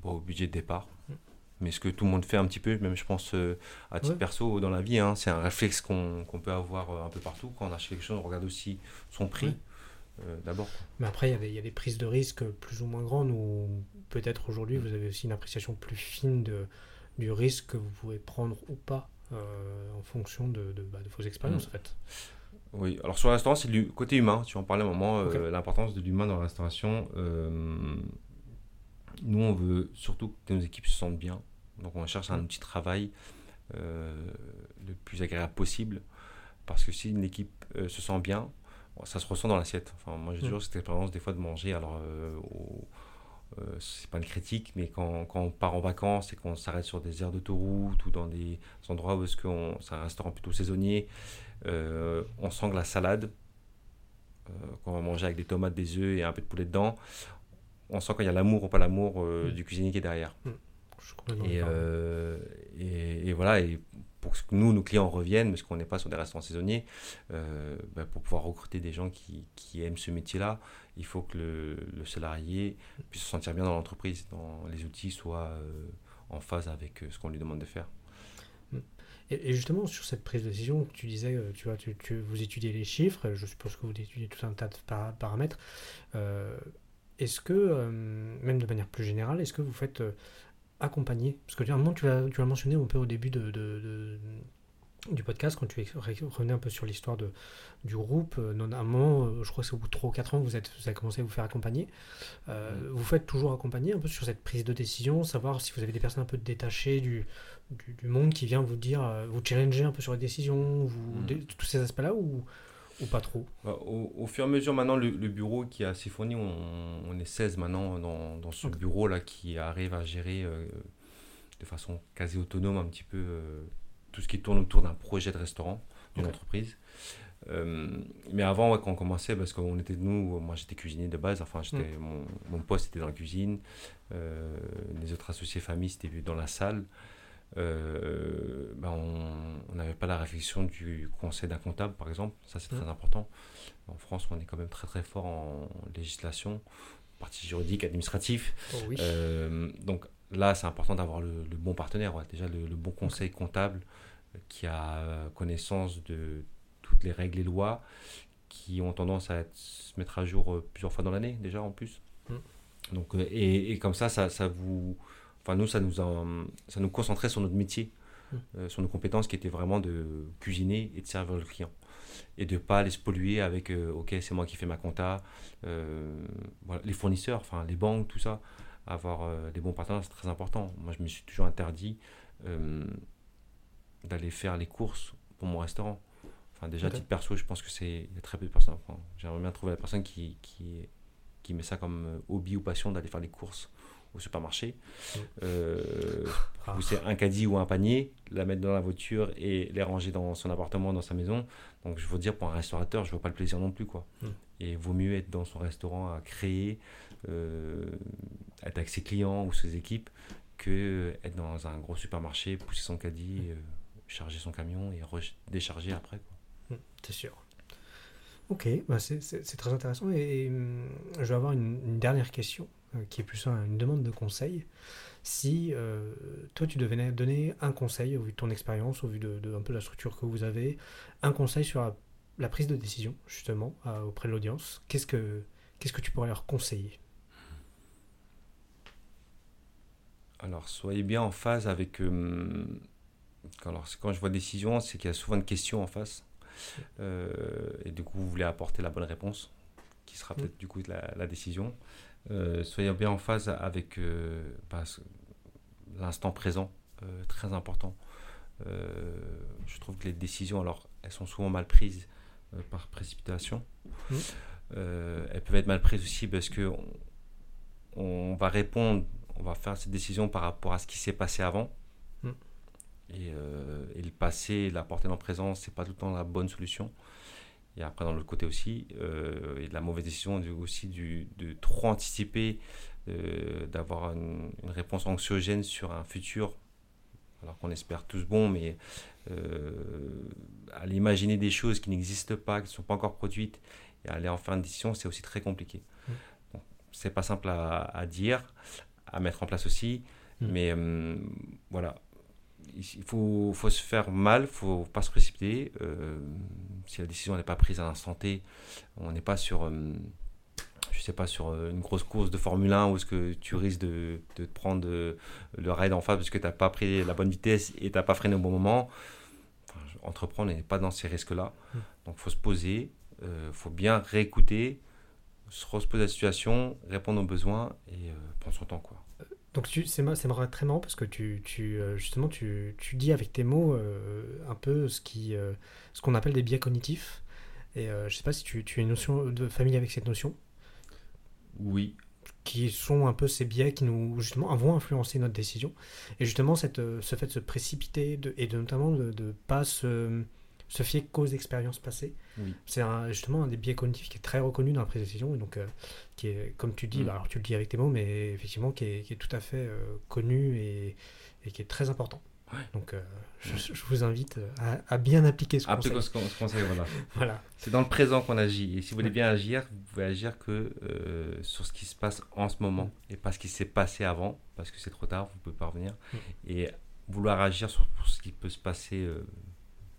au budget de départ. Hmm. Mais ce que tout le monde fait un petit peu, même je pense euh, à titre perso dans la vie, hein, c'est un réflexe qu'on peut avoir euh, un peu partout. Quand on achète quelque chose, on regarde aussi son prix. Euh, d'abord. Mais après, il y, y, a des prises de risque plus ou moins grandes, ou peut-être aujourd'hui, vous avez aussi une appréciation plus fine de, du risque que vous pouvez prendre ou pas en fonction de, de, bah, de vos expériences, mm. en fait. Oui, alors sur la restauration, c'est du côté humain. Tu en parlais un moment, euh, l'importance de l'humain dans la restauration. Euh, nous, on veut surtout que nos équipes se sentent bien. Donc, on cherche un outil de travail le plus agréable possible. Parce que si une équipe se sent bien, ça se ressent dans l'assiette. Enfin, moi, j'ai mm. toujours cette expérience des fois de manger alors, au, euh, c'est pas une critique, mais quand, quand, on part en vacances et qu'on s'arrête sur des aires d'autoroute ou dans des endroits où c'est un restaurant plutôt saisonnier, euh, on sent que la salade, euh, qu'on va manger avec des tomates, des œufs et un peu de poulet dedans, on sent qu'il y a l'amour ou pas l'amour mm. du cuisinier qui est derrière. Mm. Et, et, et, voilà, et pour que nous, nos clients reviennent, parce qu'on n'est pas sur des restaurants saisonniers, bah, pour pouvoir recruter des gens qui, aiment ce métier-là, il faut que le, salarié puisse se sentir bien dans l'entreprise, dans les outils soient euh, en phase avec euh, ce qu'on lui demande de faire. Hmm. Et, justement, sur cette prise de décision, tu disais, euh, tu vois, tu, vous étudiez les chiffres, je suppose que vous étudiez tout un tas de paramètres. est-ce que, même de manière plus générale, est-ce que vous faites accompagner Parce que tu as, tu as mentionné un peu au début de, du podcast, quand tu revenais un peu sur l'histoire du groupe, euh, à un moment, euh, je crois que c'est au bout de 3 ou 4 ans que vous, êtes, vous avez commencé à vous faire accompagner. Euh, mm. Vous faites toujours accompagner un peu sur cette prise de décision, savoir si vous avez des personnes un peu détachées du, du, monde qui vient vous dire, vous challenger un peu sur les décisions, vous, mm. tous ces aspects-là, ou, ou pas trop bah, au, fur et à mesure, maintenant, le, bureau qui est assez fourni, on, est 16 maintenant dans, dans ce bureau-là qui arrive à gérer de façon quasi autonome un petit peu tout ce qui tourne autour d'un projet de restaurant, d'une entreprise. Euh, mais avant, quand on commençait, parce qu'on était nous, moi j'étais cuisinier de base, enfin j'étais, mm. mon, mon, poste était dans la cuisine, euh, les autres associés familles c'était dans la salle. Euh, ben on n'avait pas la réflexion du conseil d'un comptable, par exemple, ça c'est très mm. important. En France, on est quand même très très fort en législation, partie juridique, administratif. Oh donc là, c'est important d'avoir le, bon partenaire, déjà le, bon conseil comptable qui a euh, connaissance de toutes les règles et lois qui ont tendance à se mettre à jour euh, plusieurs fois dans l'année déjà en plus. Mm. Donc, euh, et, et, comme ça, ça, ça, vous... Enfin, nous, ça nous, ça nous concentrait sur notre métier, mm. sur nos compétences qui étaient vraiment de cuisiner et de servir le client. Et de ne pas les polluer avec, ok, c'est moi qui fais ma compta, voilà, les fournisseurs, enfin, les banques, tout ça. Avoir des bons partenaires, c'est très important. Moi, je me suis toujours interdit d'aller faire les courses pour mon restaurant. Enfin, déjà, à Ok. titre perso, je pense que c'est il y a très peu de personnes. Enfin, J'aimerais bien trouver la personne qui, qui, qui met ça comme euh, hobby ou passion d'aller faire les courses au supermarché. Mm. Euh, Ah. un caddie ou un panier, la mettre dans la voiture et les ranger dans son appartement, dans sa maison. Donc, je veux dire, pour un restaurateur, je vois pas le plaisir non plus, quoi. Mm. Et vaut mieux être dans son restaurant à créer, euh, être avec ses clients ou ses équipes, que être dans un gros supermarché, pousser son caddie, euh, charger son camion et décharger après. Quoi. C'est sûr. Ok, bah c'est- très intéressant. Et, et, hum, je vais avoir une, une dernière question, qui est plus un- une demande de conseil. Si euh, toi, tu devais donner un conseil, au vu de ton expérience, au vu de, de un peu la structure que vous avez, un conseil sur la, la prise de décision, justement, à- auprès de l'audience, qu'est-ce que, qu'est-ce que tu pourrais leur conseiller? Alors, soyez bien en phase avec. euh, quand, alors, quand je vois décision, c'est qu'il y a souvent une question en face. Euh, et du coup, vous voulez apporter la bonne réponse, qui sera peut-être du coup la, la décision. Euh, soyez bien en phase avec euh, bah, l'instant présent, euh, très important. Je trouve que les décisions, alors, elles sont souvent mal prises par précipitation. Elles peuvent être mal prises aussi parce que on, on va répondre, on va faire cette décision par rapport à ce qui s'est passé avant. Mm. Et, euh, et le passé, la porter dans le présent, c'est pas tout le temps la bonne solution. Et après, dans l'autre côté aussi, euh, et de la mauvaise décision du- aussi du, de trop anticiper, euh, d'avoir une, une réponse anxiogène sur un futur, alors qu'on espère tous bon, mais euh, aller imaginer des choses qui n'existent pas, qui ne sont pas encore produites, et aller en faire une décision, c'est aussi très compliqué. Mm. Bon, c'est pas simple à, à dire, à mettre en place aussi, Mm. mais euh, voilà. Il faut, faut se faire mal, il faut pas se précipiter. euh, si la décision n'est pas prise à l'instant T, on n'est pas sur, euh, je sais pas, sur euh, une grosse course de Formule 1 où est-ce que tu risques de, de te prendre euh, le raid en face parce que tu n'as pas pris la bonne vitesse et tu n'as pas freiné au bon moment. Enfin, entreprendre n'est pas dans ces risques-là. Mm. Donc, faut se poser, il faut bien réécouter, se reposer la situation, répondre aux besoins et euh, prendre son temps. Quoi. Donc tu- c'est marrant- très marrant parce que tu, tu, euh, justement tu, tu dis avec tes mots euh, un peu ce qui euh, ce qu'on appelle des biais cognitifs. Et euh, je sais pas si tu, tu as une notion de famille avec cette notion, Oui, qui sont un peu ces biais qui nous justement vont influencer notre décision. Et justement cette, ce fait de se précipiter de, et de, notamment de ne pas se, se fier qu'aux expériences passées, Oui. c'est justement un des biais cognitifs qui est très reconnu dans la prise de décision et donc euh, qui est comme tu dis, Mm. bah, alors tu le dis avec tes mots, mais effectivement qui est, qui est tout à fait euh, connu et, et qui est très important. Ouais. Donc euh, je, je vous invite à, à bien appliquer ce conseil. ce ce qu'on sait, voilà. Voilà. C'est dans le présent qu'on agit. Et si vous voulez bien agir, vous pouvez agir que sur ce qui se passe en ce moment et pas ce qui s'est passé avant, parce que c'est trop tard, vous ne pouvez pas revenir. Mm. Et vouloir agir sur, ce qui peut se passer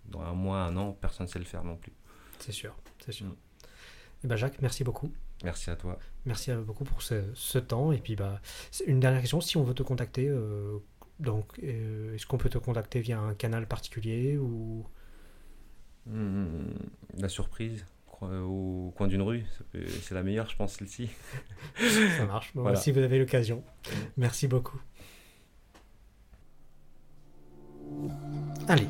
dans un mois, un an, personne ne sait le faire non plus. C'est sûr, c'est sûr. Mm. Et ben Jacques, merci beaucoup. Merci à toi. Merci euh, beaucoup pour ce, ce temps. Et puis, bah, une dernière question. Si on veut te contacter, euh, donc, euh, est-ce qu'on peut te contacter via un canal particulier ou? Mm, La surprise co- au coin d'une rue, c'est la meilleure, je pense, celle-ci. ça marche Bon, Voilà. Si vous avez l'occasion. Merci beaucoup. Allez,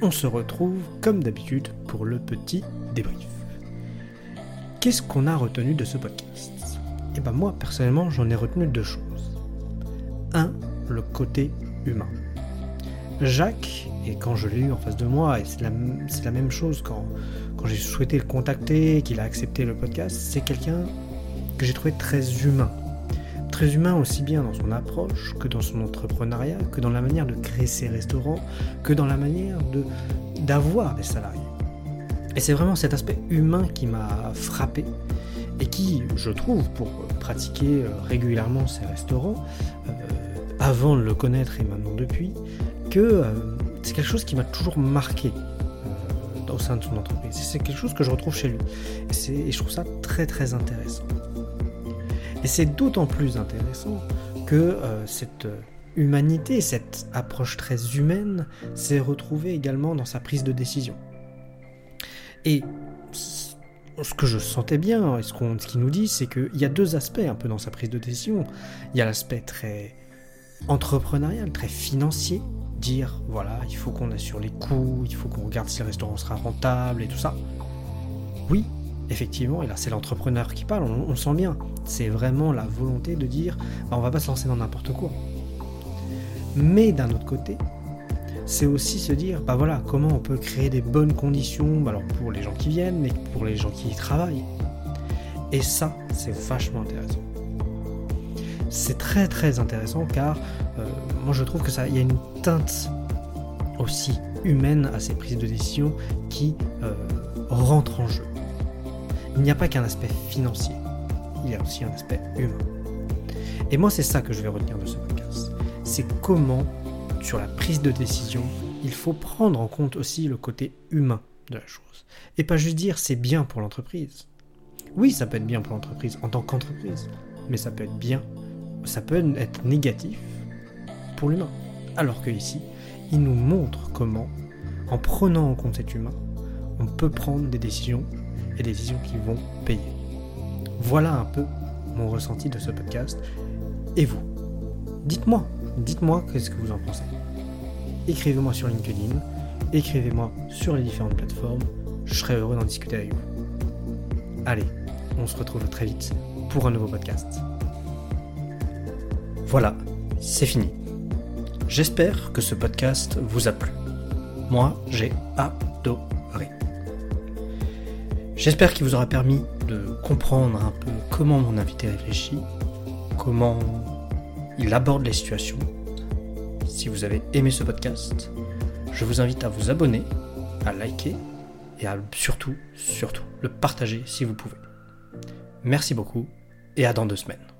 on se retrouve comme d'habitude pour le petit débrief. Qu'est-ce qu'on a retenu de ce podcast? Eh ben moi, personnellement, j'en ai retenu deux choses. Un, le côté humain. Jacques, et quand je l'ai eu en face de moi, et c'est la, même chose quand j'ai souhaité le contacter, qu'il a accepté le podcast, c'est quelqu'un que j'ai trouvé très humain. Très humain aussi bien dans son approche que dans son entrepreneuriat, que dans la manière de créer ses restaurants, que dans la manière de d'avoir des salariés. Et c'est vraiment cet aspect humain qui m'a frappé et qui, je trouve, pour pratiquer euh, régulièrement ces restaurants, euh, avant de le connaître et maintenant depuis, que euh, c'est quelque chose qui m'a toujours marqué au sein de son entreprise. C'est quelque chose que je retrouve chez lui. Et, et je trouve ça très très intéressant. Et c'est d'autant plus intéressant que euh, cette euh, humanité, cette approche très humaine, s'est retrouvée également dans sa prise de décision. Et ce que je sentais bien, et ce qu'on- nous dit, c'est qu'il y a deux aspects un peu dans sa prise de décision. Il y a l'aspect très entrepreneurial, très financier, dire voilà, il faut qu'on assure les coûts, il faut qu'on regarde si le restaurant sera rentable et tout ça. Oui, effectivement, et là c'est l'entrepreneur qui parle, on, le sent bien. C'est vraiment la volonté de dire bah, on va pas se lancer dans n'importe quoi. Mais d'un autre côté, c'est aussi se dire bah voilà, comment on peut créer des bonnes conditions bah, pour les gens qui viennent, mais pour les gens qui y travaillent. Et ça, c'est vachement intéressant. C'est très très intéressant car euh, moi je trouve que ça, y a une teinte aussi humaine à ces prises de décision qui euh, rentre en jeu. Il n'y a pas qu'un aspect financier, il y a aussi un aspect humain. Et moi, c'est ça que je vais retenir de ce podcast. C'est comment, sur la prise de décision, il faut prendre en compte aussi le côté humain de la chose. Et pas juste dire c'est bien pour l'entreprise. Oui, ça peut être bien pour l'entreprise en tant qu'entreprise, mais ça peut être bien, ça peut être négatif pour l'humain. Alors que ici, il nous montre comment, en prenant en compte cet humain, on peut prendre des décisions et qui vont payer. Voilà un peu mon ressenti de ce podcast. Et vous? Dites-moi, dites-moi qu'est-ce que vous en pensez. Écrivez-moi sur LinkedIn, écrivez-moi sur les différentes plateformes, je serai heureux d'en discuter avec vous. Allez, on se retrouve très vite pour un nouveau podcast. Voilà, c'est fini. J'espère que ce podcast vous a plu. Moi, j'ai adoré. J'espère qu'il vous aura permis de comprendre un peu comment mon invité réfléchit, comment il aborde les situations. Si vous avez aimé ce podcast, je vous invite à vous abonner, à liker et à surtout, surtout, le partager si vous pouvez. Merci beaucoup et à dans deux semaines.